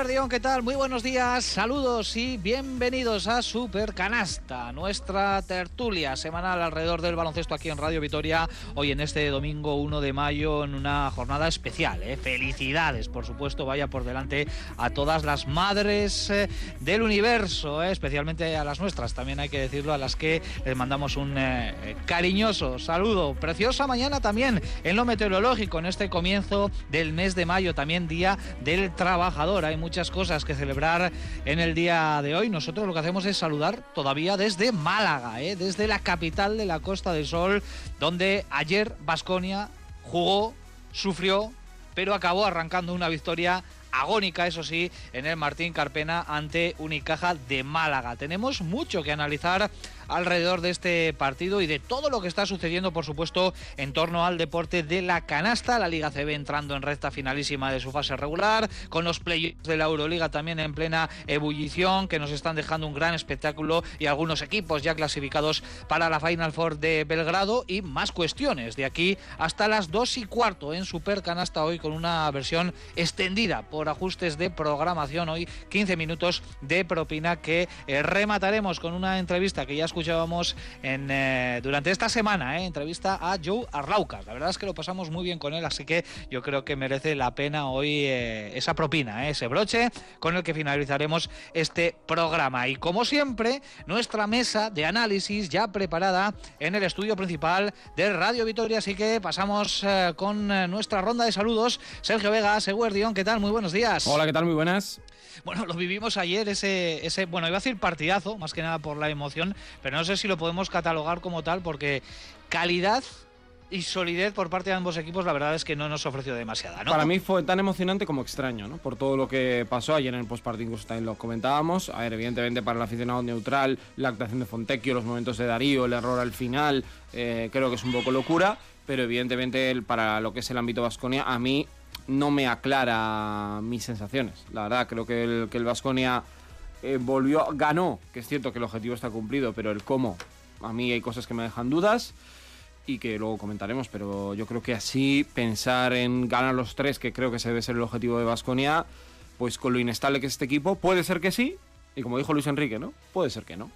Guardión, ¿qué tal? Muy buenos días, saludos y bienvenidos a Super Canasta, nuestra tertulia semanal alrededor del baloncesto aquí en Radio Vitoria, hoy en este domingo 1 de mayo en una jornada especial. ¿eh? Felicidades, por supuesto, vaya por delante a todas las madres eh, del universo, ¿eh? especialmente a las nuestras, también hay que decirlo, a las que les mandamos un eh, cariñoso saludo. Preciosa mañana también en lo meteorológico, en este comienzo del mes de mayo, también Día del Trabajador hay muchas cosas que celebrar en el día de hoy. Nosotros lo que hacemos es saludar todavía desde Málaga, ¿eh? desde la capital de la Costa del Sol, donde ayer Vasconia jugó, sufrió, pero acabó arrancando una victoria agónica, eso sí, en el Martín Carpena ante Unicaja de Málaga. Tenemos mucho que analizar alrededor de este partido y de todo lo que está sucediendo, por supuesto, en torno al deporte de la canasta. La Liga CB entrando en recta finalísima de su fase regular, con los playoffs de la Euroliga también en plena ebullición, que nos están dejando un gran espectáculo y algunos equipos ya clasificados para la Final Four de Belgrado y más cuestiones de aquí hasta las 2 y cuarto en Super Canasta hoy con una versión extendida por ajustes de programación hoy 15 minutos de propina que eh, remataremos con una entrevista que ya escuchamos escuchábamos en, eh, durante esta semana, eh, entrevista a Joe Arlaucas. La verdad es que lo pasamos muy bien con él, así que yo creo que merece la pena hoy eh, esa propina, ese broche con el que finalizaremos este programa. Y como siempre, nuestra mesa de análisis ya preparada en el estudio principal de Radio Vitoria, así que pasamos con nuestra ronda de saludos. Sergio Vega, Seguerdión, ¿qué tal? Muy buenos días. Hola, ¿qué tal? Muy buenas. Bueno, lo vivimos ayer, ese, ese, bueno, iba a decir partidazo, más que nada por la emoción, pero no sé si lo podemos catalogar como tal, porque calidad y solidez por parte de ambos equipos, la verdad es que no nos ofreció demasiada. ¿no? Para mí fue tan emocionante como extraño, ¿no? Por todo lo que pasó ayer en el postpartido, también lo comentábamos. A ver, evidentemente para el aficionado neutral, la actuación de Fontecchio, los momentos de Darío, el error al final, eh, creo que es un poco locura. Pero evidentemente para lo que es el ámbito Vasconia, a mí no me aclara mis sensaciones. La verdad, creo que el que el Vasconia eh, volvió, ganó, que es cierto que el objetivo está cumplido, pero el cómo, a mí hay cosas que me dejan dudas y que luego comentaremos, pero yo creo que así pensar en ganar los tres, que creo que ese debe ser el objetivo de Vasconia, pues con lo inestable que es este equipo, puede ser que sí, y como dijo Luis Enrique, ¿no? Puede ser que no.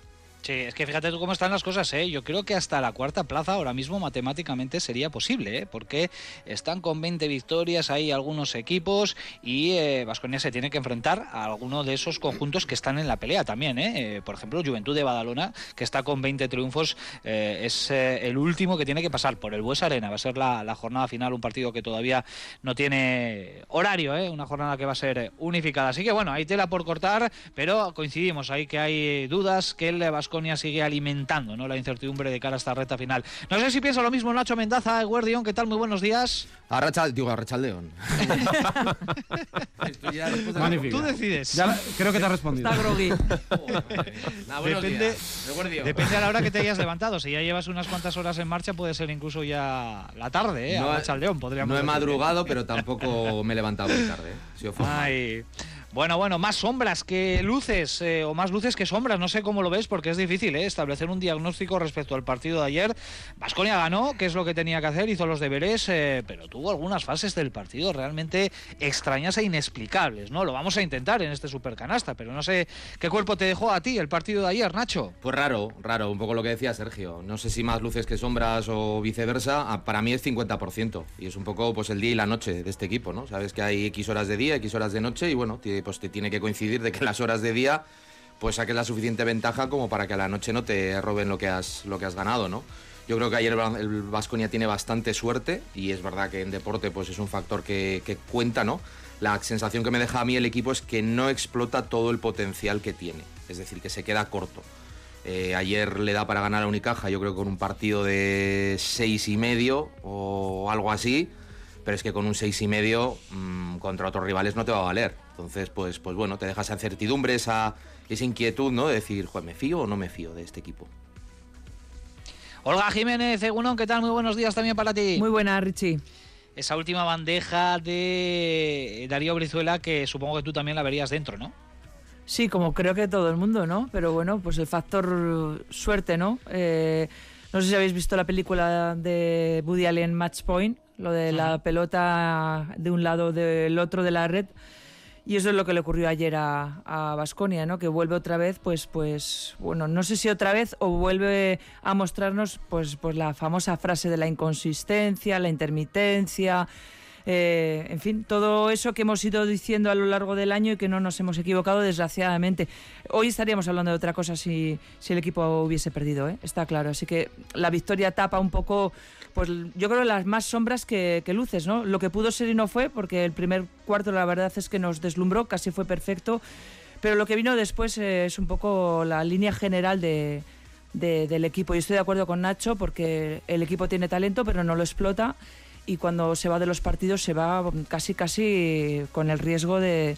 Sí, es que fíjate tú cómo están las cosas, ¿eh? Yo creo que hasta la cuarta plaza ahora mismo matemáticamente sería posible, ¿eh? Porque están con 20 victorias, hay algunos equipos y eh, Vasconia se tiene que enfrentar a alguno de esos conjuntos que están en la pelea también, ¿eh? eh por ejemplo, Juventud de Badalona, que está con 20 triunfos, eh, es el último que tiene que pasar por el Bues Arena. Va a ser la, jornada final, un partido que todavía no tiene horario, ¿eh? Una jornada que va a ser unificada. Así que bueno, hay tela por cortar, pero coincidimos ahí que hay dudas que el Vasconia sigue alimentando ¿no? la incertidumbre de cara a esta recta final. No sé si piensa lo mismo Nacho Mendaza, Guardión, ¿qué tal? Muy buenos días. Arracha, digo, Arrachaldeón. Tú decides. creo que te ha respondido. Está groggy. depende, depende a la hora que te hayas levantado. Si ya llevas unas cuantas horas en marcha, puede ser incluso ya la tarde, ¿eh? No, Arrachaldeón, podríamos No he decir. madrugado, pero tampoco me he levantado muy tarde. ¿eh? Ay. Bueno, bueno, más sombras que luces, eh, o más luces que sombras, no sé cómo lo ves, porque es difícil eh, establecer un diagnóstico respecto al partido de ayer. Vasconia ganó, que es lo que tenía que hacer, hizo los deberes, eh, pero tuvo algunas fases del partido realmente extrañas e inexplicables, ¿no? Lo vamos a intentar en este supercanasta, pero no sé qué cuerpo te dejó a ti el partido de ayer, Nacho. Pues raro, raro, un poco lo que decía Sergio. No sé si más luces que sombras o viceversa, Ah, para mí es 50%, y es un poco pues el día y la noche de este equipo, ¿no? Sabes que hay X horas de día, X horas de noche, y bueno, pues te tiene que coincidir de que las horas de día pues saques la suficiente ventaja como para que a la noche no te roben lo que has, lo que has ganado, ¿no? Yo creo que ayer el Vasconia tiene bastante suerte y es verdad que en deporte pues es un factor que, que, cuenta, ¿no? La sensación que me deja a mí el equipo es que no explota todo el potencial que tiene, es decir, que se queda corto. Eh, ayer le da para ganar a Unicaja, yo creo que con un partido de seis y medio o algo así, pero es que con un seis y medio mmm, contra otros rivales no te va a valer. Entonces, pues, pues bueno, te deja esa incertidumbre, esa, esa inquietud, ¿no? De decir, ¿me fío o no me fío de este equipo? Olga Jiménez, Egunon, ¿qué tal? Muy buenos días también para ti. Muy buena, Richie. Esa última bandeja de Darío Brizuela que supongo que tú también la verías dentro, ¿no? Sí, como creo que todo el mundo, ¿no? Pero bueno, pues el factor suerte, ¿no? Eh, no sé si habéis visto la película de Woody Allen Match Point, lo de la pelota de un lado del otro de la red. Y eso es lo que le ocurrió ayer a Vasconia, ¿no? Que vuelve otra vez, pues, pues, bueno, no sé si otra vez o vuelve a mostrarnos, pues, pues la famosa frase de la inconsistencia, la intermitencia, eh, en fin, todo eso que hemos ido diciendo a lo largo del año y que no nos hemos equivocado, desgraciadamente. Hoy estaríamos hablando de otra cosa si, si el equipo hubiese perdido, ¿eh? está claro. Así que la victoria tapa un poco, pues yo creo las más sombras que, luces, ¿no? Lo que pudo ser y no fue, porque el primer cuarto la verdad es que nos deslumbró, casi fue perfecto. Pero lo que vino después es un poco la línea general de, del equipo. Y estoy de acuerdo con Nacho porque el equipo tiene talento, pero no lo explota y cuando se va de los partidos se va casi casi con el riesgo de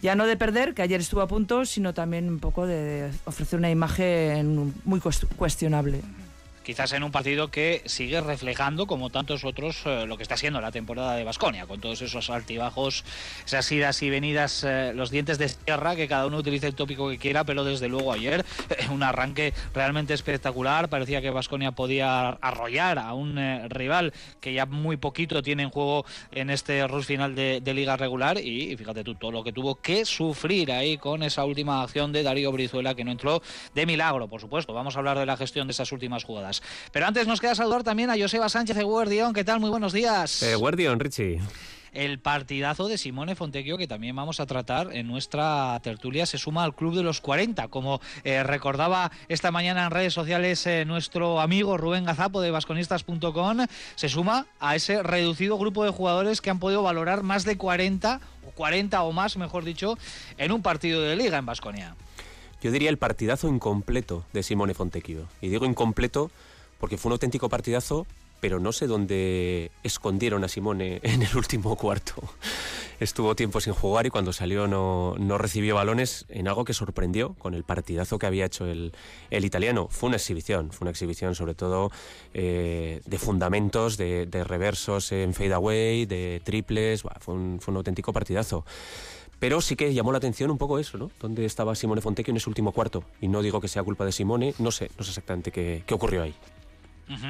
ya no de perder, que ayer estuvo a punto, sino también un poco de ofrecer una imagen muy cuestionable quizás en un partido que sigue reflejando, como tantos otros, eh, lo que está siendo la temporada de Basconia, con todos esos altibajos, esas idas y venidas, eh, los dientes de sierra, que cada uno utilice el tópico que quiera, pero desde luego ayer eh, un arranque realmente espectacular, parecía que Basconia podía arrollar a un rival que ya muy poquito tiene en juego en este rush final de, liga regular y fíjate tú todo lo que tuvo que sufrir ahí con esa última acción de Darío Brizuela que no entró de milagro, por supuesto. Vamos a hablar de la gestión de esas últimas jugadas. Pero antes nos queda saludar también a Joseba Sánchez de Guardión. ¿Qué tal? Muy buenos días. Eh, Guardión, Richie el partidazo de Simone Fontecchio que también vamos a tratar en nuestra tertulia se suma al club de los 40 como eh, recordaba esta mañana en redes sociales eh, nuestro amigo Rubén Gazapo de vasconistas.com se suma a ese reducido grupo de jugadores que han podido valorar más de 40 o 40 o más mejor dicho en un partido de liga en Vasconia yo diría el partidazo incompleto de Simone Fontecchio. Y digo incompleto porque fue un auténtico partidazo, pero no sé dónde escondieron a Simone en el último cuarto. Estuvo tiempo sin jugar y cuando salió no, recibió balones en algo que sorprendió con el partidazo que había hecho el, italiano. Fue una exhibición, fue una exhibición sobre todo eh, de fundamentos, de, reversos en fade away, de triples. fue, un, fue un auténtico partidazo. Pero sí que llamó la atención un poco eso, ¿no? ¿Dónde estaba Simone Fontecchio en ese último cuarto? Y no digo que sea culpa de Simone, no sé, no sé exactamente qué, qué ocurrió ahí.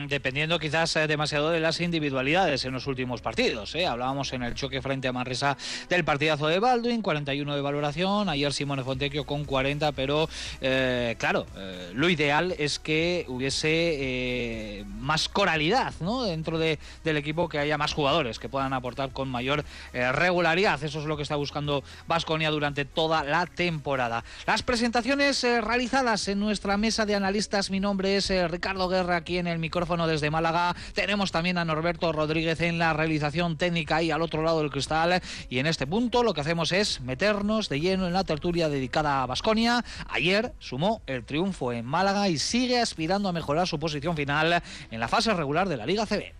Dependiendo quizás eh, demasiado de las individualidades en los últimos partidos. ¿eh? Hablábamos en el choque frente a Manresa del partidazo de Baldwin, 41 de valoración. Ayer Simone Fontecchio con 40, pero eh, claro, lo ideal es que hubiese más coralidad ¿no? dentro de, del equipo, que haya más jugadores que puedan aportar con mayor regularidad. Eso es lo que está buscando Vasconia durante toda la temporada. Las presentaciones realizadas en nuestra mesa de analistas. Mi nombre es Ricardo Guerra aquí en el micrófono desde Málaga. Tenemos también a Norberto Rodríguez en la realización técnica y al otro lado del cristal. Y en este punto lo que hacemos es meternos de lleno en la tertulia dedicada a Basconia. Ayer sumó el triunfo en Málaga y sigue aspirando a mejorar su posición final en la fase regular de la Liga CB.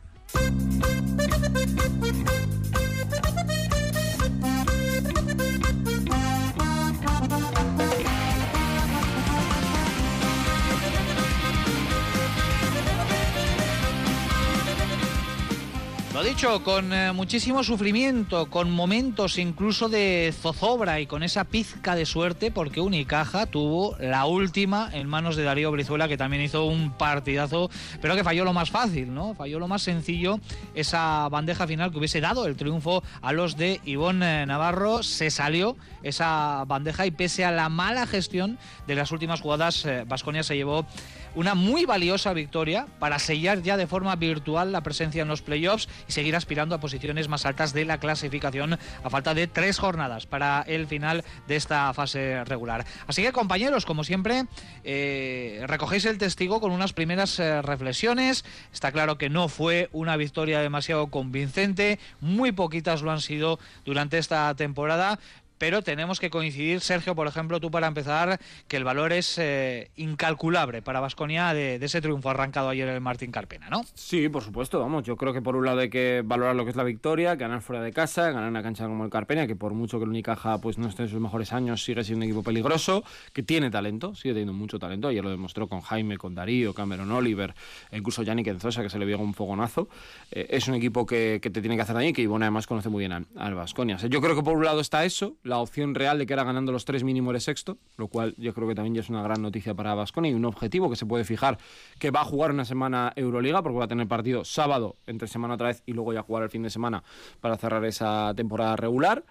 Lo dicho, con eh, muchísimo sufrimiento, con momentos incluso de zozobra y con esa pizca de suerte, porque Unicaja tuvo la última en manos de Darío Brizuela, que también hizo un partidazo, pero que falló lo más fácil, ¿no? Falló lo más sencillo, esa bandeja final que hubiese dado el triunfo a los de Ivonne eh, Navarro. Se salió esa bandeja y pese a la mala gestión de las últimas jugadas, Vasconia eh, se llevó una muy valiosa victoria para sellar ya de forma virtual la presencia en los playoffs y seguir aspirando a posiciones más altas de la clasificación a falta de tres jornadas para el final de esta fase regular. Así que compañeros, como siempre, eh, recogéis el testigo con unas primeras eh, reflexiones. Está claro que no fue una victoria demasiado convincente, muy poquitas lo han sido durante esta temporada, pero tenemos que coincidir, Sergio, por ejemplo, tú para empezar, que el valor es eh, incalculable para Vasconia de, ese triunfo arrancado ayer el Martín Carpena, ¿no? Sí, por supuesto, vamos, yo creo que por un lado hay que valorar lo que es la victoria, ganar fuera de casa, ganar una cancha como el Carpena, que por mucho que el Unicaja pues no esté en sus mejores años, sigue siendo un equipo peligroso, que tiene talento, sigue teniendo mucho talento, ayer lo demostró con Jaime, con Darío, Cameron Oliver, incluso Yannick Enzosa, que se le vio un fogonazo, eh, es un equipo que, te tiene que hacer daño y que Ivonne además conoce muy bien al Vasconia. yo creo que por un lado está eso, la opción real de que era ganando los tres mínimo eres sexto, lo cual yo creo que también ya es una gran noticia para Vasconi y un objetivo que se puede fijar que va a jugar una semana Euroliga porque va a tener partido sábado entre semana otra vez y luego ya jugar el fin de semana para cerrar esa temporada regular.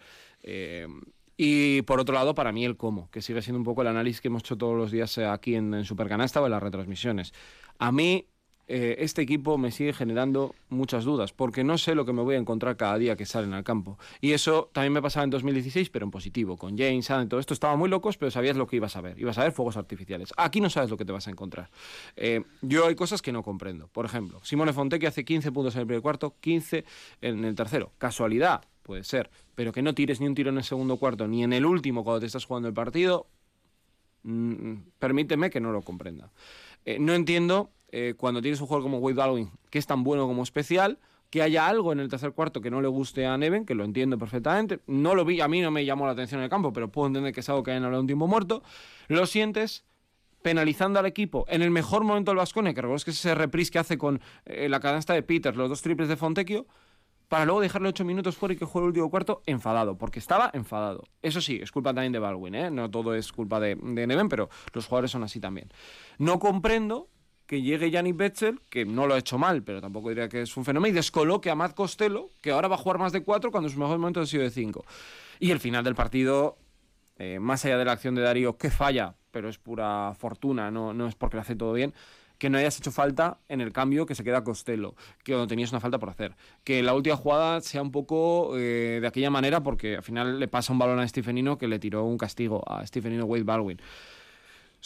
Eh, Y por otro lado, para mí el cómo, que sigue siendo un poco el análisis que hemos hecho todos los días eh, aquí en, en Supercanasta o en las retransmisiones. A mí eh, este equipo me sigue generando muchas dudas, porque no sé lo que me voy a encontrar cada día que salen al campo. Y eso también me pasaba en 2016, pero en positivo, con James, Adam, todo esto estaba muy locos, pero sabías lo que ibas a ver. Ibas a ver fuegos artificiales. Aquí no sabes lo que te vas a encontrar. Eh, yo hay cosas que no comprendo. Por ejemplo, Simone Fontecchi hace 15 puntos en el primer cuarto, 15 en el tercero. Casualidad, puede ser, pero que no tires ni un tiro en el segundo cuarto, ni en el último cuando te estás jugando el partido, mm, permíteme que no lo comprenda. Eh, no entiendo eh, cuando tienes un jugador como Wade Baldwin, que es tan bueno como especial, que haya algo en el tercer cuarto que no le guste a Neven, que lo entiendo perfectamente. No lo vi, a mí no me llamó la atención en el campo, pero puedo entender que es algo que hayan hablado un tiempo muerto. Lo sientes penalizando al equipo en el mejor momento del Vascone, que recuerdo que es ese reprise que hace con eh, la canasta de Peters, los dos triples de Fontecchio, para luego dejarle ocho minutos fuera y que juegue el último cuarto enfadado, porque estaba enfadado. Eso sí, es culpa también de Baldwin, ¿eh? no todo es culpa de Neven, pero los jugadores son así también. No comprendo que llegue Yannick Betzel, que no lo ha hecho mal, pero tampoco diría que es un fenómeno, y descoloque a Matt Costello, que ahora va a jugar más de cuatro cuando su mejor momento ha sido de cinco. Y el final del partido, eh, más allá de la acción de Darío, que falla, pero es pura fortuna, no, no es porque lo hace todo bien, que no hayas hecho falta en el cambio que se queda Costello, que no tenías una falta por hacer. Que la última jugada sea un poco eh, de aquella manera, porque al final le pasa un balón a Stephenino que le tiró un castigo a Stephenino Wade Baldwin.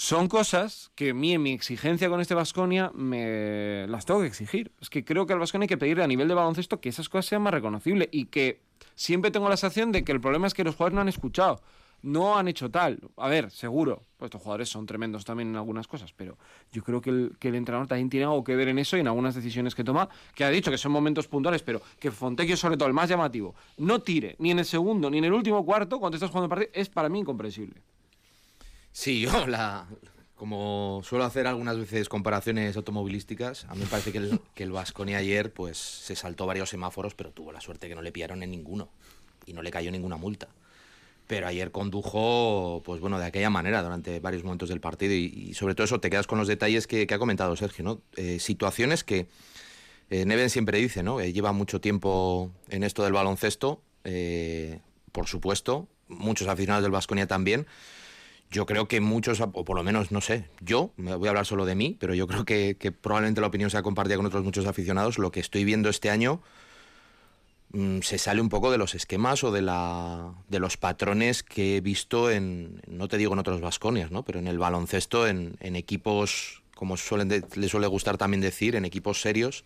Son cosas que a mí en mi exigencia con este Vasconia me las tengo que exigir. Es que creo que al Vasconia hay que pedirle a nivel de baloncesto que esas cosas sean más reconocibles y que siempre tengo la sensación de que el problema es que los jugadores no han escuchado, no han hecho tal. A ver, seguro, pues estos jugadores son tremendos también en algunas cosas, pero yo creo que el, que el entrenador también tiene algo que ver en eso y en algunas decisiones que toma, que ha dicho que son momentos puntuales, pero que Fontecchio, sobre todo el más llamativo, no tire ni en el segundo ni en el último cuarto cuando estás jugando el partido, es para mí incomprensible. Sí, yo la, como suelo hacer algunas veces comparaciones automovilísticas, a mí me parece que el, que ayer pues se saltó varios semáforos, pero tuvo la suerte que no le pillaron en ninguno y no le cayó ninguna multa. Pero ayer condujo, pues bueno, de aquella manera durante varios momentos del partido y, sobre todo eso te quedas con los detalles que, ha comentado Sergio. Eh, situaciones que eh, Neven siempre dice, ¿no? Eh, lleva mucho tiempo en esto del baloncesto, por supuesto, muchos aficionados del Vasconia también, yo creo que muchos, o por lo menos, no sé, yo, me voy a hablar solo de mí, pero yo creo que, probablemente la opinión sea compartida con otros muchos aficionados. Lo que estoy viendo este año mmm, se sale un poco de los esquemas o de, la, de los patrones que he visto en, no te digo en otros Vasconias, ¿no? pero en el baloncesto, en, en equipos, como suelen de, le suele gustar también decir, en equipos serios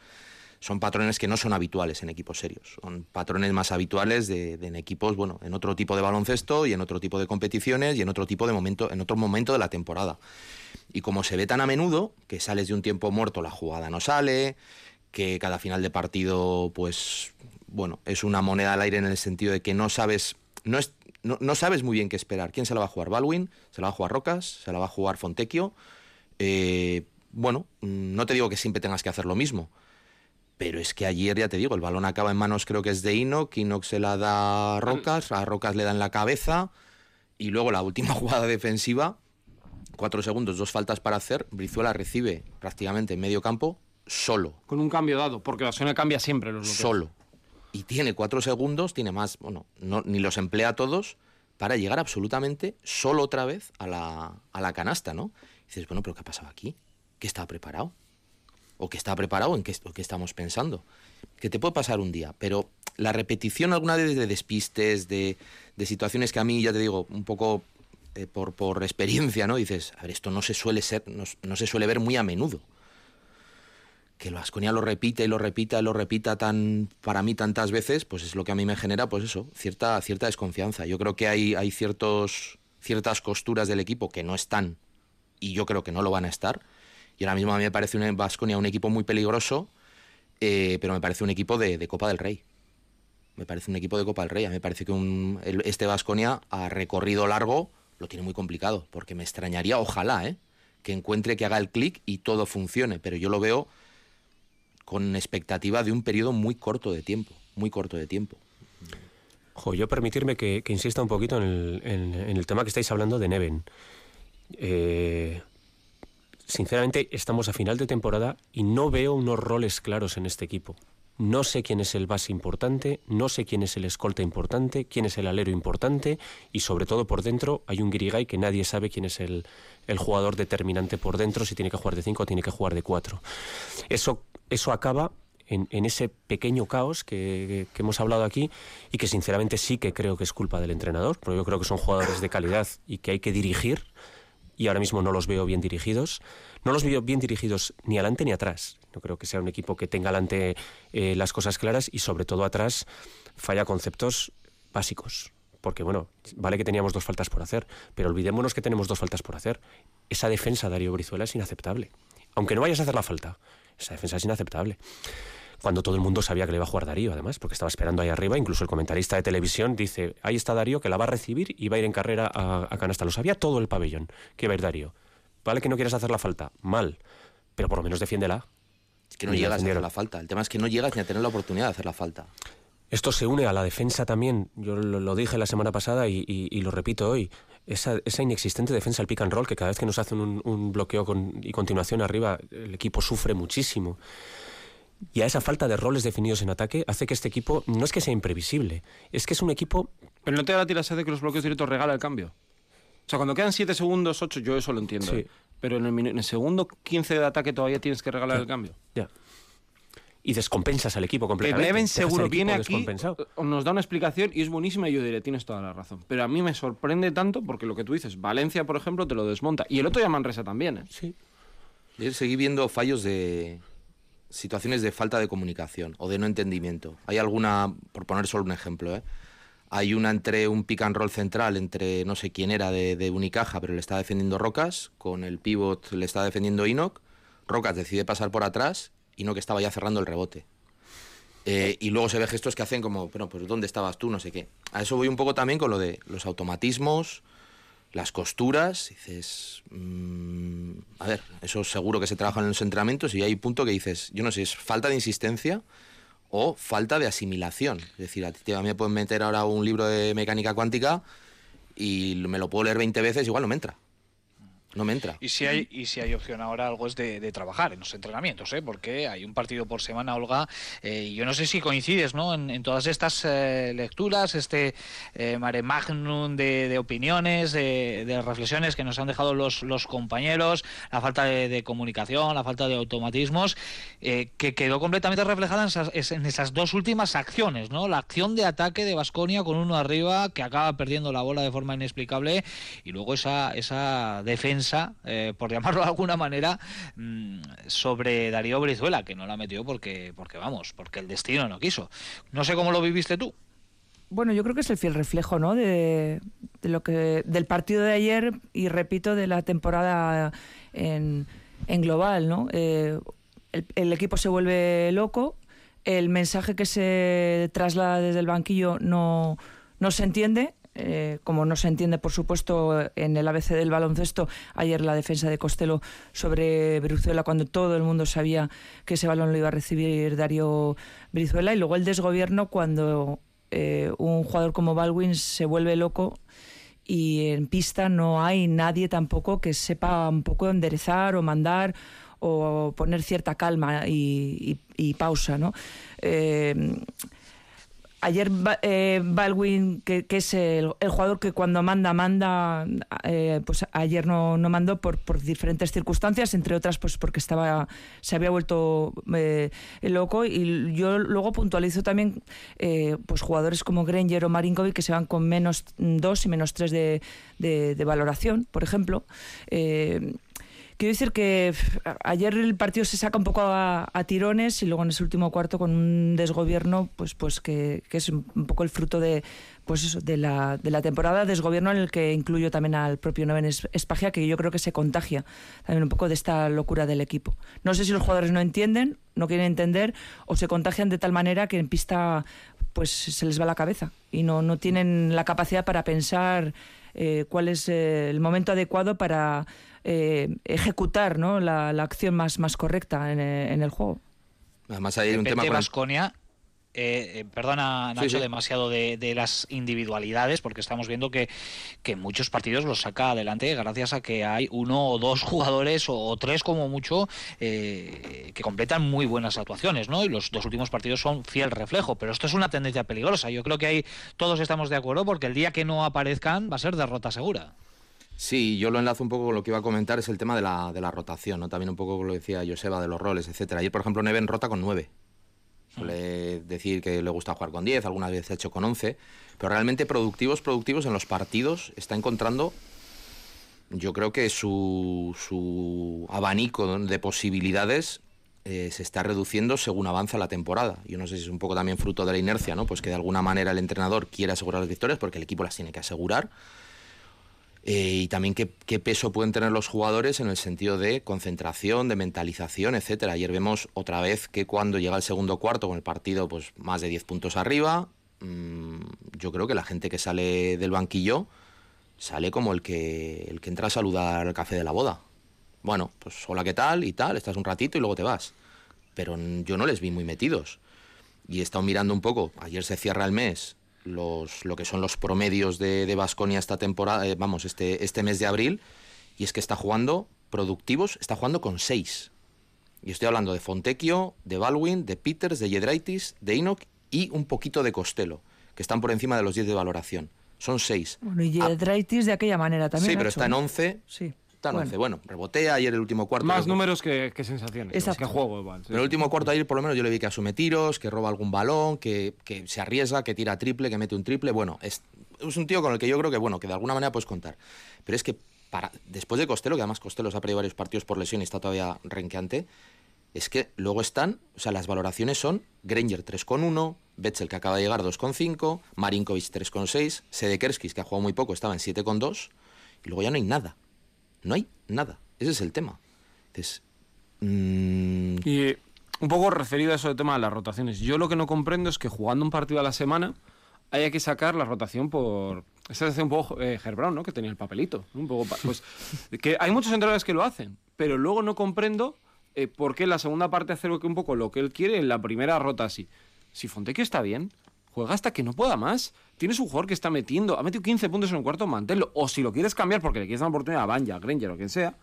son patrones que no son habituales en equipos serios. Son patrones más habituales de, en equipos, bueno, en otro tipo de baloncesto y en otro tipo de competiciones y en otro tipo de momento, en otro momento de la temporada. Y como se ve tan a menudo, que sales de un tiempo muerto, la jugada no sale, que cada final de partido, pues, bueno, es una moneda al aire en el sentido de que no sabes, no es, no, sabes muy bien qué esperar. ¿Quién se la va a jugar? ¿Baldwin? ¿Se la va a jugar Rocas? ¿Se la va a jugar Fontecchio? Eh, bueno, no te digo que siempre tengas que hacer lo mismo, pero es que ayer, ya te digo, el balón acaba en manos, creo que es de Inox, Inox se la da a Rocas, a Rocas le dan la cabeza, y luego la última jugada defensiva, cuatro segundos, dos faltas para hacer, Brizuela recibe prácticamente en medio campo solo. Con un cambio dado, porque la zona cambia siempre los bloqueos. Solo. Y tiene cuatro segundos, tiene más, bueno, no, ni los emplea todos para llegar absolutamente solo otra vez a la, a la canasta, ¿no? Y dices, bueno, pero ¿qué ha pasado aquí? ¿Qué estaba preparado? O que está preparado, en qué, estamos pensando. Que te puede pasar un día, pero la repetición alguna vez de despistes, de, situaciones que a mí, ya te digo, un poco eh, por, experiencia, ¿no? Dices, a ver, esto no se suele ser, no, se suele ver muy a menudo. Que el Vasconia lo repite y lo repita y lo repita tan, para mí tantas veces, pues es lo que a mí me genera, pues eso, cierta, cierta desconfianza. Yo creo que hay, hay ciertos, ciertas costuras del equipo que no están y yo creo que no lo van a estar y ahora mismo a mí me parece un Vasconia un equipo muy peligroso, eh, pero me parece un equipo de, Copa del Rey. Me parece un equipo de Copa del Rey. A mí me parece que un, este Vasconia a recorrido largo lo tiene muy complicado, porque me extrañaría, ojalá, ¿eh? que encuentre que haga el clic y todo funcione, pero yo lo veo con expectativa de un periodo muy corto de tiempo, muy corto de tiempo. Jo, yo permitirme que, que insista un poquito en el, en, en el, tema que estáis hablando de Neven. Eh, sinceramente estamos a final de temporada y no veo unos roles claros en este equipo. No sé quién es el base importante, no sé quién es el escolta importante, quién es el alero importante y sobre todo por dentro hay un Guirigay que nadie sabe quién es el, el jugador determinante por dentro, si tiene que jugar de 5 o tiene que jugar de 4. Eso, eso acaba en, en, ese pequeño caos que, que, hemos hablado aquí y que sinceramente sí que creo que es culpa del entrenador, porque yo creo que son jugadores de calidad y que hay que dirigir y ahora mismo no los veo bien dirigidos. No los veo bien dirigidos ni adelante ni atrás. No creo que sea un equipo que tenga adelante eh, las cosas claras y sobre todo atrás falla conceptos básicos. Porque bueno, vale que teníamos dos faltas por hacer, pero olvidémonos que tenemos dos faltas por hacer. Esa defensa, Darío Brizuela, es inaceptable. Aunque no vayas a hacer la falta, esa defensa es inaceptable cuando todo el mundo sabía que le iba a jugar Darío, además, porque estaba esperando ahí arriba. Incluso el comentarista de televisión dice: Ahí está Darío, que la va a recibir y va a ir en carrera a, a canasta. Lo sabía todo el pabellón que iba a ir Darío. Vale que no quieres hacer la falta, mal, pero por lo menos defiéndela. Es que no llegas a hacer la falta. El tema es que no llegas ni a tener la oportunidad de hacer la falta. Esto se une a la defensa también. Yo lo, lo dije la semana pasada y, y, y lo repito hoy. Esa, esa, inexistente defensa al pick and roll, que cada vez que nos hacen un, un bloqueo con, y continuación arriba, el equipo sufre muchísimo. Y a esa falta de roles definidos en ataque hace que este equipo no es que sea imprevisible, es que es un equipo. Pero no te da la tirasa de que los bloqueos directos regala el cambio. O sea, cuando quedan 7 segundos, 8, yo eso lo entiendo. Sí. ¿eh? Pero en el, en el, segundo 15 de ataque todavía tienes que regalar el cambio. Ya. Y descompensas al equipo completamente. Leven seguro viene aquí, nos da una explicación y es buenísima y yo diré, tienes toda la razón. Pero a mí me sorprende tanto porque lo que tú dices, Valencia, por ejemplo, te lo desmonta. Y el otro ya Manresa también, ¿eh? Sí. Ayer seguí viendo fallos de, situaciones de falta de comunicación o de no entendimiento. Hay alguna, por poner solo un ejemplo, ¿eh? hay una entre un pick and roll central entre no sé quién era de, de, Unicaja, pero le está defendiendo Rocas, con el pivot le está defendiendo Enoch, Rocas decide pasar por atrás, Enoch estaba ya cerrando el rebote. Eh, y luego se ve gestos que hacen como, bueno, pues ¿dónde estabas tú? No sé qué. A eso voy un poco también con lo de los automatismos, las costuras, dices, mmm, a ver, eso seguro que se trabaja en los entrenamientos y hay punto que dices, yo no sé, es falta de insistencia o falta de asimilación. Es decir, a ti a mí me pueden meter ahora un libro de mecánica cuántica y me lo puedo leer 20 veces, igual no me entra. No me entra. Y si hay, y si hay opción ahora, algo es de, de trabajar en los entrenamientos, ¿eh? porque hay un partido por semana, Olga, eh, y yo no sé si coincides ¿no? en, todas estas eh, lecturas, este eh, mare magnum de, de opiniones, de, de, reflexiones que nos han dejado los, los compañeros, la falta de, comunicación, la falta de automatismos, que quedó completamente reflejada en esas, en esas, dos últimas acciones, ¿no? La acción de ataque de Basconia con uno arriba que acaba perdiendo la bola de forma inexplicable y luego esa, esa defensa eh, por llamarlo de alguna manera, mmm, sobre Darío Brizuela, que no la metió porque, porque, vamos, porque el destino no quiso. No sé cómo lo viviste tú. Bueno, yo creo que es el fiel reflejo, ¿no? De, de lo que del partido de ayer y repito de la temporada en, en global, ¿no? Eh, el, el equipo se vuelve loco, el mensaje que se traslada desde el banquillo no, no se entiende eh, como no se entiende, por supuesto, en el ABC del baloncesto, ayer la defensa de Costello sobre Brizuela, cuando todo el mundo sabía que ese balón lo iba a recibir Darío Brizuela, y luego el desgobierno cuando eh, un jugador como Baldwin se vuelve loco y en pista no hay nadie tampoco que sepa un poco enderezar o mandar o poner cierta calma y, y, y pausa, ¿no? Eh, ayer eh, Baldwin, que, que es el, jugador que cuando manda, manda, eh, pues ayer no, no mandó por, por, diferentes circunstancias, entre otras pues porque estaba se había vuelto eh, loco y yo luego puntualizo también eh, pues jugadores como Granger o Marinkovic que se van con menos dos y menos tres de, de, de valoración, por ejemplo. Quiero decir que ayer el partido se saca un poco a, tirones y luego en ese último cuarto con un desgobierno pues pues que, que es un poco el fruto de pues eso, de la, de la temporada desgobierno en el que incluyo también al propio Noven Espagia que yo creo que se contagia también un poco de esta locura del equipo. No sé si los jugadores no entienden, no quieren entender o se contagian de tal manera que en pista pues se les va la cabeza y no, no tienen la capacidad para pensar eh, cuál es eh, el momento adecuado para eh, ejecutar ¿no? la, la, acción más, más correcta en, en, el juego. Además hay un tema con Vasconia eh, eh, perdona Nacho, Sí, sí. demasiado de, de las individualidades, porque estamos viendo que, que muchos partidos los saca adelante gracias a que hay uno o dos jugadores o, o tres como mucho eh, que completan muy buenas actuaciones, ¿no? Y los dos últimos partidos son fiel reflejo, pero esto es una tendencia peligrosa. Yo creo que ahí todos estamos de acuerdo porque el día que no aparezcan va a ser derrota segura. Sí, yo lo enlazo un poco con lo que iba a comentar, es el tema de la, de la rotación, ¿no? También un poco lo decía Joseba, de los roles, etcétera. Ayer, por ejemplo, Neven rota con nueve. Suele decir que le gusta jugar con 10, algunas veces ha hecho con 11, pero realmente productivos, productivos en los partidos está encontrando, yo creo que su, su abanico de posibilidades eh, se está reduciendo según avanza la temporada. Yo no sé si es un poco también fruto de la inercia, ¿no? Pues que de alguna manera el entrenador quiere asegurar las victorias porque el equipo las tiene que asegurar. Eh, y también qué, peso pueden tener los jugadores en el sentido de concentración, de mentalización, etcétera. Ayer vemos otra vez que cuando llega el segundo cuarto con el partido pues más de 10 puntos arriba, mmm, yo creo que la gente que sale del banquillo sale como el que el que entra a saludar el café de la boda. Bueno, pues hola, ¿qué tal? y tal, estás un ratito y luego te vas. Pero yo no les vi muy metidos. Y he estado mirando un poco, ayer se cierra el mes, los, lo que son los promedios de Vasconia esta temporada, eh, vamos, este, este mes de abril, y es que está jugando productivos, está jugando con seis. Y estoy hablando de Fontecchio, de Baldwin, de Peters, de Yedraitis, de Enoch y un poquito de Costello, que están por encima de los 10 de valoración. Son seis. Bueno, y Yedraitis de aquella manera también. Sí, pero está en ¿no? 11. Sí. Está en 11. Bueno, rebotea ayer el último cuarto. Más números que, que sensaciones. Exacto. Que juego igual. sí. Pero el último cuarto ayer por lo menos yo le vi que asume tiros, que roba algún balón, que, que se arriesga, que tira triple, que mete un triple. Bueno, es, es un tío con el que yo creo que, bueno, que de alguna manera puedes contar. Pero es que para, después de Costello, que además Costello se ha perdido varios partidos por lesión y está todavía renqueante, es que luego están, o sea, las valoraciones son Granger 3,1, Betzel que acaba de llegar 2,5, Marinkovic 3,6, Sedekerskis que ha jugado muy poco estaba en 7,2 y luego ya no hay nada. No hay nada. Ese es el tema. Mm, Y un poco referido a eso del tema de las rotaciones. Yo lo que no comprendo es que jugando un partido a la semana haya que sacar la rotación por... Esa hace un poco eh, ¿no? Que tenía el papelito. Un poco pues, que hay muchos entrenadores que lo hacen, pero luego no comprendo eh, por qué la segunda parte hacer un poco lo que él quiere, en la primera rota así. Si Fontecchio está bien, juega hasta que no pueda más. Tienes un jugador que está metiendo, ha metido 15 puntos en un cuarto, manténlo. O si lo quieres cambiar porque le quieres dar una oportunidad a Banja, a Granger o quien sea,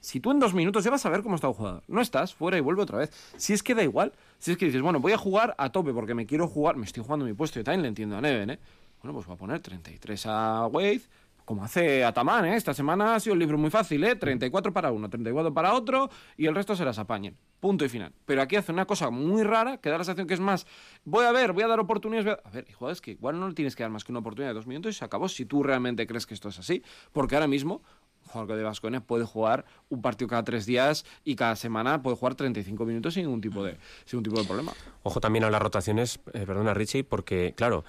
si tú en dos minutos ya vas a ver cómo está un jugador. No estás, fuera y vuelve otra vez. Si es que da igual. Si es que dices, bueno, voy a jugar a tope porque me quiero jugar, me estoy jugando mi puesto. Yo también le entiendo a Neven, ¿eh? Bueno, pues voy a poner 33 a Wade, como hace Ataman, ¿eh? Esta semana ha sido un libro muy fácil, ¿eh? 34 para uno, 34 para otro y el resto se las apañen. Punto y final. Pero aquí hace una cosa muy rara que da la sensación que es más, voy a ver, voy a dar oportunidades. voy A... a ver, hijo, es que igual no le tienes que dar más que una oportunidad de dos minutos y se acabó si tú realmente crees que esto es así. Porque ahora mismo jugador de Vasconia puede jugar un partido cada tres días y cada semana puede jugar 35 minutos sin ningún tipo de, sin ningún tipo de problema. Ojo también a las rotaciones, eh, perdona Richie, porque claro,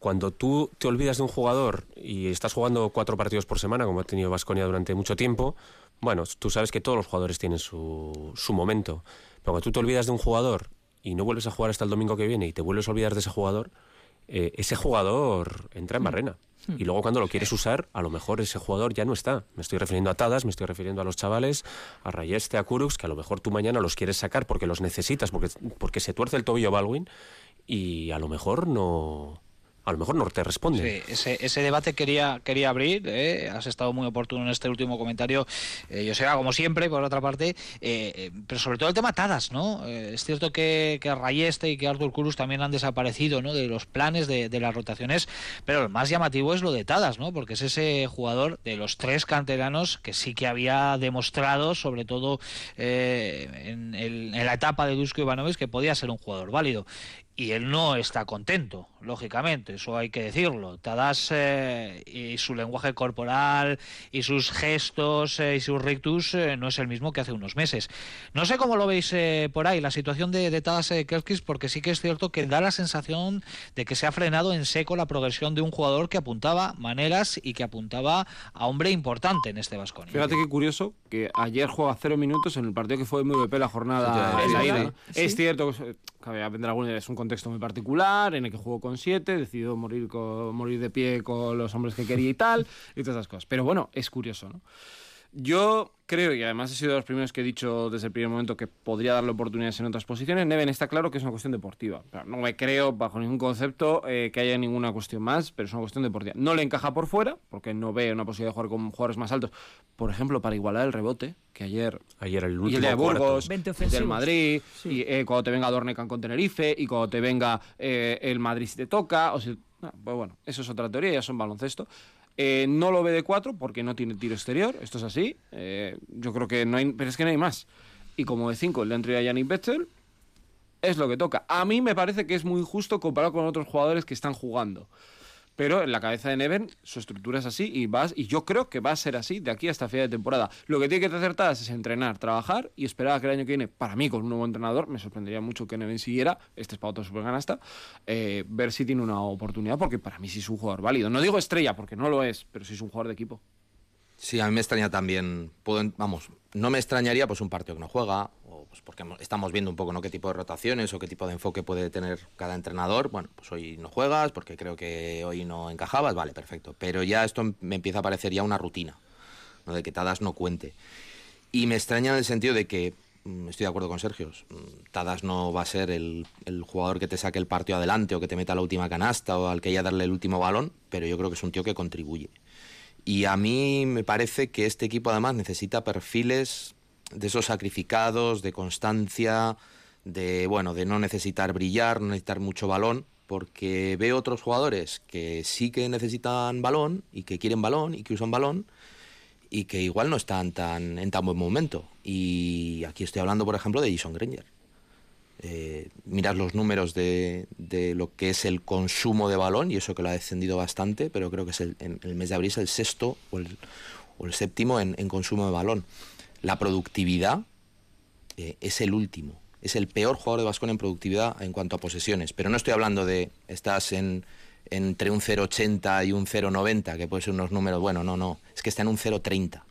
cuando tú te olvidas de un jugador y estás jugando cuatro partidos por semana, como ha tenido Vasconia durante mucho tiempo, bueno, tú sabes que todos los jugadores tienen su, su momento. Pero cuando tú te olvidas de un jugador y no vuelves a jugar hasta el domingo que viene y te vuelves a olvidar de ese jugador, eh, ese jugador entra en barrena. Y luego cuando lo quieres usar, a lo mejor ese jugador ya no está. Me estoy refiriendo a Tadas, me estoy refiriendo a los chavales, a Rayeste, a Kurux, que a lo mejor tú mañana los quieres sacar porque los necesitas, porque, porque se tuerce el tobillo Baldwin y a lo mejor no... A lo mejor no te responden. Sí, ese, debate quería, quería abrir. ¿eh? Has estado muy oportuno en este último comentario. Eh, yo sé, como siempre, por otra parte. eh, eh, pero sobre todo el tema Tadas, ¿no? Eh, es cierto que, que Rayeste y que Arthur Kurus también han desaparecido ¿no? de los planes de, las rotaciones. Pero el más llamativo es lo de Tadas, ¿no? Porque es ese jugador de los tres canteranos que sí que había demostrado, sobre todo eh, en la etapa de Dusko Ivanovic, que podía ser un jugador válido y él no está contento, lógicamente, eso hay que decirlo. Tadas eh, y su lenguaje corporal y sus gestos eh, y sus rictus eh, no es el mismo que hace unos meses. No sé cómo lo veis eh, por ahí, la situación de, de Tadas eh, Kerskis, porque sí que es cierto que da la sensación de que se ha frenado en seco la progresión de un jugador que apuntaba maneras y que apuntaba a hombre importante en este Vasconia. Fíjate qué curioso que ayer juega cero minutos en el partido que fue MVP la jornada. Es cierto que cabe vendrá algún es un contexto muy particular en el que jugó con siete, decidió morir con, morir de pie con los hombres que quería y tal, y todas esas cosas. Pero bueno, es curioso, ¿no? Yo creo, y además he sido de los primeros que he dicho desde el primer momento que podría darle oportunidades en otras posiciones, Neven está claro que es una cuestión deportiva. no me creo bajo ningún concepto eh, que haya ninguna cuestión más, pero es una cuestión deportiva. No le encaja por fuera, porque no ve una posibilidad de jugar con jugadores más altos. Por ejemplo, para igualar el rebote, que ayer... Ayer el último y el de Burgos, el del Madrid, y eh, cuando te venga Dornecan con Tenerife, y cuando te venga eh, el Madrid si te toca, o si... Ah, pues bueno, eso es otra teoría, ya son baloncesto. Eh, no lo ve de cuatro porque no tiene tiro exterior, esto es así. Eh, yo creo que no hay, pero es que no hay más. Y como de cinco le entry a Yannick Betzel, es lo que toca. A mí me parece que es muy justo comparado con otros jugadores que están jugando. Pero en la cabeza de Neven su estructura es así y vas y yo creo que va a ser así de aquí hasta final de temporada. Lo que tiene que hacer Tadas es entrenar, trabajar y esperar a que el año que viene, para mí con un nuevo entrenador, me sorprendería mucho que Neven siguiera, este es para otro superganasta, eh, ver si tiene una oportunidad porque para mí sí es un jugador válido. No digo estrella porque no lo es, pero sí es un jugador de equipo. Sí, a mí me extraña también, puedo, vamos, no me extrañaría pues un partido que no juega, pues porque estamos viendo un poco ¿no? qué tipo de rotaciones o qué tipo de enfoque puede tener cada entrenador. Bueno, pues hoy no juegas porque creo que hoy no encajabas, vale, perfecto. Pero ya esto me empieza a parecer ya una rutina, ¿no? de que Tadas no cuente. Y me extraña en el sentido de que, mm, estoy de acuerdo con Sergio, mm, Tadas no va a ser el, el, jugador que te saque el partido adelante o que te meta la última canasta o al que haya darle el último balón, pero yo creo que es un tío que contribuye. Y a mí me parece que este equipo además necesita perfiles de esos sacrificados, de constancia, de bueno, de no necesitar brillar, no necesitar mucho balón, porque veo otros jugadores que sí que necesitan balón y que quieren balón y que usan balón y que igual no están tan en tan buen momento. Y aquí estoy hablando, por ejemplo, de Jason Granger. Eh, los números de, de, lo que es el consumo de balón, y eso que lo ha descendido bastante, pero creo que es el, en el mes de abril es el sexto o el, séptimo en consumo de balón la productividad eh, es el último. Es el peor jugador de Vasconia en productividad en cuanto a posesiones. Pero no estoy hablando de estás en, entre un 0,80 y un 0,90, que puede ser unos números, bueno, no, no. Es que está en un 0,30.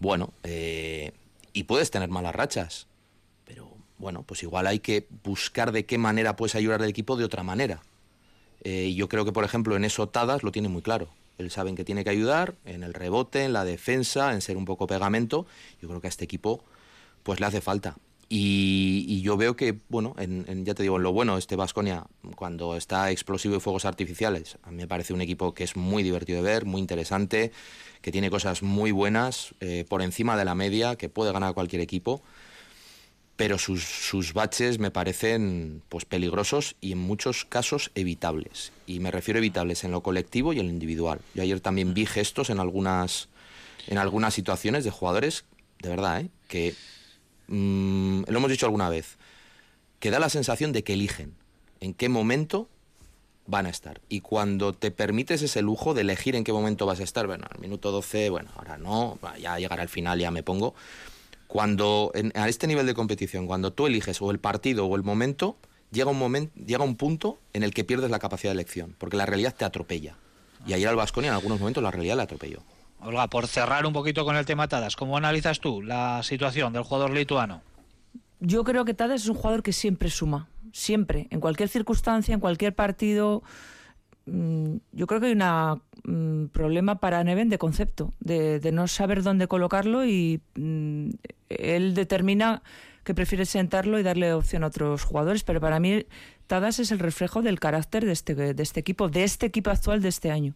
Bueno, eh, y puedes tener malas rachas. Pero bueno, pues igual hay que buscar de qué manera puedes ayudar al equipo de otra manera. Eh, yo creo que, por ejemplo, en eso Tadas lo tiene muy claro. Él sabe que tiene que ayudar en el rebote, en la defensa, en ser un poco pegamento. Yo creo que a este equipo pues le hace falta. Y, yo veo que, bueno, en, ya te digo, en lo bueno, este Vasconia, cuando está explosivo y fuegos artificiales, a mí me parece un equipo que es muy divertido de ver, muy interesante, que tiene cosas muy buenas, eh, por encima de la media, que puede ganar cualquier equipo pero sus, sus, baches me parecen pues peligrosos y en muchos casos evitables. Y me refiero a evitables en lo colectivo y en lo individual. Yo ayer también vi gestos en algunas, en algunas situaciones de jugadores, de verdad, ¿eh? que mm, lo hemos dicho alguna vez, que da la sensación de que eligen en qué momento van a estar. Y cuando te permites ese lujo de elegir en qué momento vas a estar, bueno, al minuto 12, bueno, ahora no, ya llegará al final, ya me pongo cuando a este nivel de competición, cuando tú eliges o el partido o el momento, llega un momento, llega un punto en el que pierdes la capacidad de elección, porque la realidad te atropella. Y ayer al Vasconia en algunos momentos la realidad le atropelló. Olga, por cerrar un poquito con el tema Tadas, ¿cómo analizas tú la situación del jugador lituano? Yo creo que Tadas es un jugador que siempre suma, siempre, en cualquier circunstancia, en cualquier partido. Mm, yo creo que hay un mm, problema para Neven de concepto, de, no saber dónde colocarlo y mm, él determina que prefiere sentarlo y darle opción a otros jugadores, pero para mí Tadas es el reflejo del carácter de este, de este equipo, de este equipo actual de este año.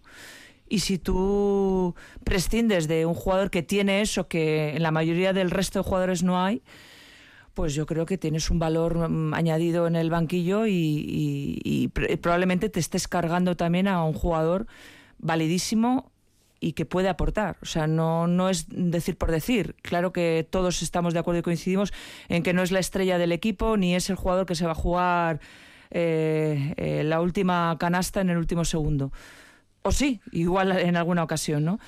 Y si tú prescindes de un jugador que tiene eso que en la mayoría del resto de jugadores no hay, pues yo creo que tienes un valor mm, añadido en el banquillo y, probablemente te estés cargando también a un jugador validísimo y que puede aportar. O sea, no, no es decir por decir. Claro que todos estamos de acuerdo y coincidimos en que no es la estrella del equipo ni es el jugador que se va a jugar eh, eh, la última canasta en el último segundo. O sí, igual en alguna ocasión, ¿no?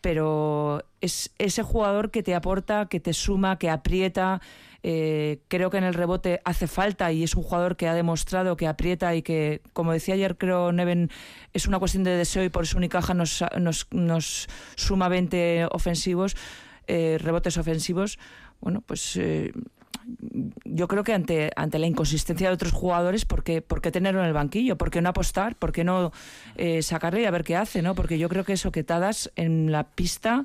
Pero es ese jugador que te aporta, que te suma, que aprieta, eh, creo que en el rebote hace falta y es un jugador que ha demostrado que aprieta y que, como decía ayer, creo Neven, es una cuestión de deseo y por eso Unicaja nos, nos, nos suma 20 ofensivos, eh, rebotes ofensivos. Bueno, pues eh, yo creo que ante, ante la inconsistencia de otros jugadores, ¿por qué, por qué tenerlo en el banquillo? ¿Por qué no apostar? ¿Por qué no sacarle y a ver qué hace? ¿no? Porque yo creo que eso que Tadas en la pista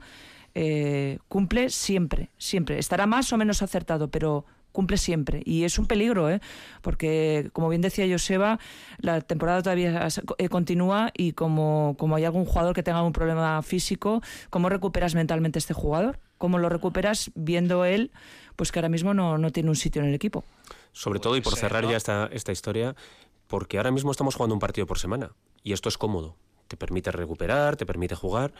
eh, cumple siempre, siempre. Estará más o menos acertado, pero cumple siempre. Y es un peligro, ¿eh? porque, como bien decía Joseba, la temporada todavía eh, continúa y como, como hay algún jugador que tenga un problema físico, ¿cómo recuperas mentalmente este jugador? ¿Cómo lo recuperas viendo él pues que ahora mismo no, no tiene un sitio en el equipo? Sobre todo, y por cerrar ya esta, esta historia, porque ahora mismo estamos jugando un partido por semana y esto es cómodo. Te permite recuperar, te permite jugar,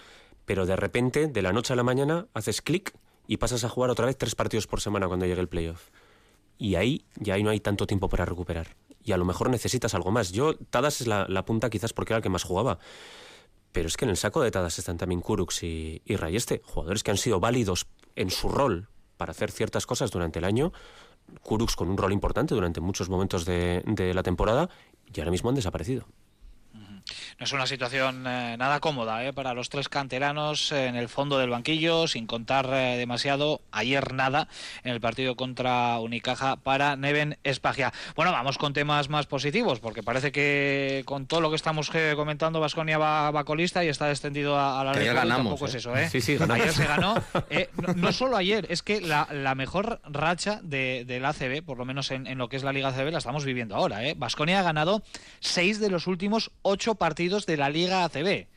pero de repente, de la noche a la mañana, haces clic y pasas a jugar otra vez tres partidos por semana cuando llegue el playoff y ahí ya ahí no hay tanto tiempo para recuperar. Y a lo mejor necesitas algo más. Yo, Tadas es la, punta quizás porque era el que más jugaba. Pero es que en el saco de Tadas están también Kurux y, Rayeste, jugadores que han sido válidos en su rol para hacer ciertas cosas durante el año. Kurux con un rol importante durante muchos momentos de, de la temporada y ahora mismo han desaparecido. No es una situación eh, nada cómoda eh, para los tres canteranos en el fondo del banquillo, sin contar eh, demasiado. Ayer nada en el partido contra Unicaja para Neven Espagia. Bueno, vamos con temas más positivos, porque parece que con todo lo que estamos comentando, Vasconia va, va, colista y está extendido a, la ley. Tampoco es eso, ¿eh? Sí, sí, ayer se ganó. No, solo ayer, es que la, mejor racha de, del ACB, por lo menos en, en, lo que es la Liga ACB, la estamos viviendo ahora. Vasconia ha ganado seis de los últimos ocho partidos de la Liga ACB.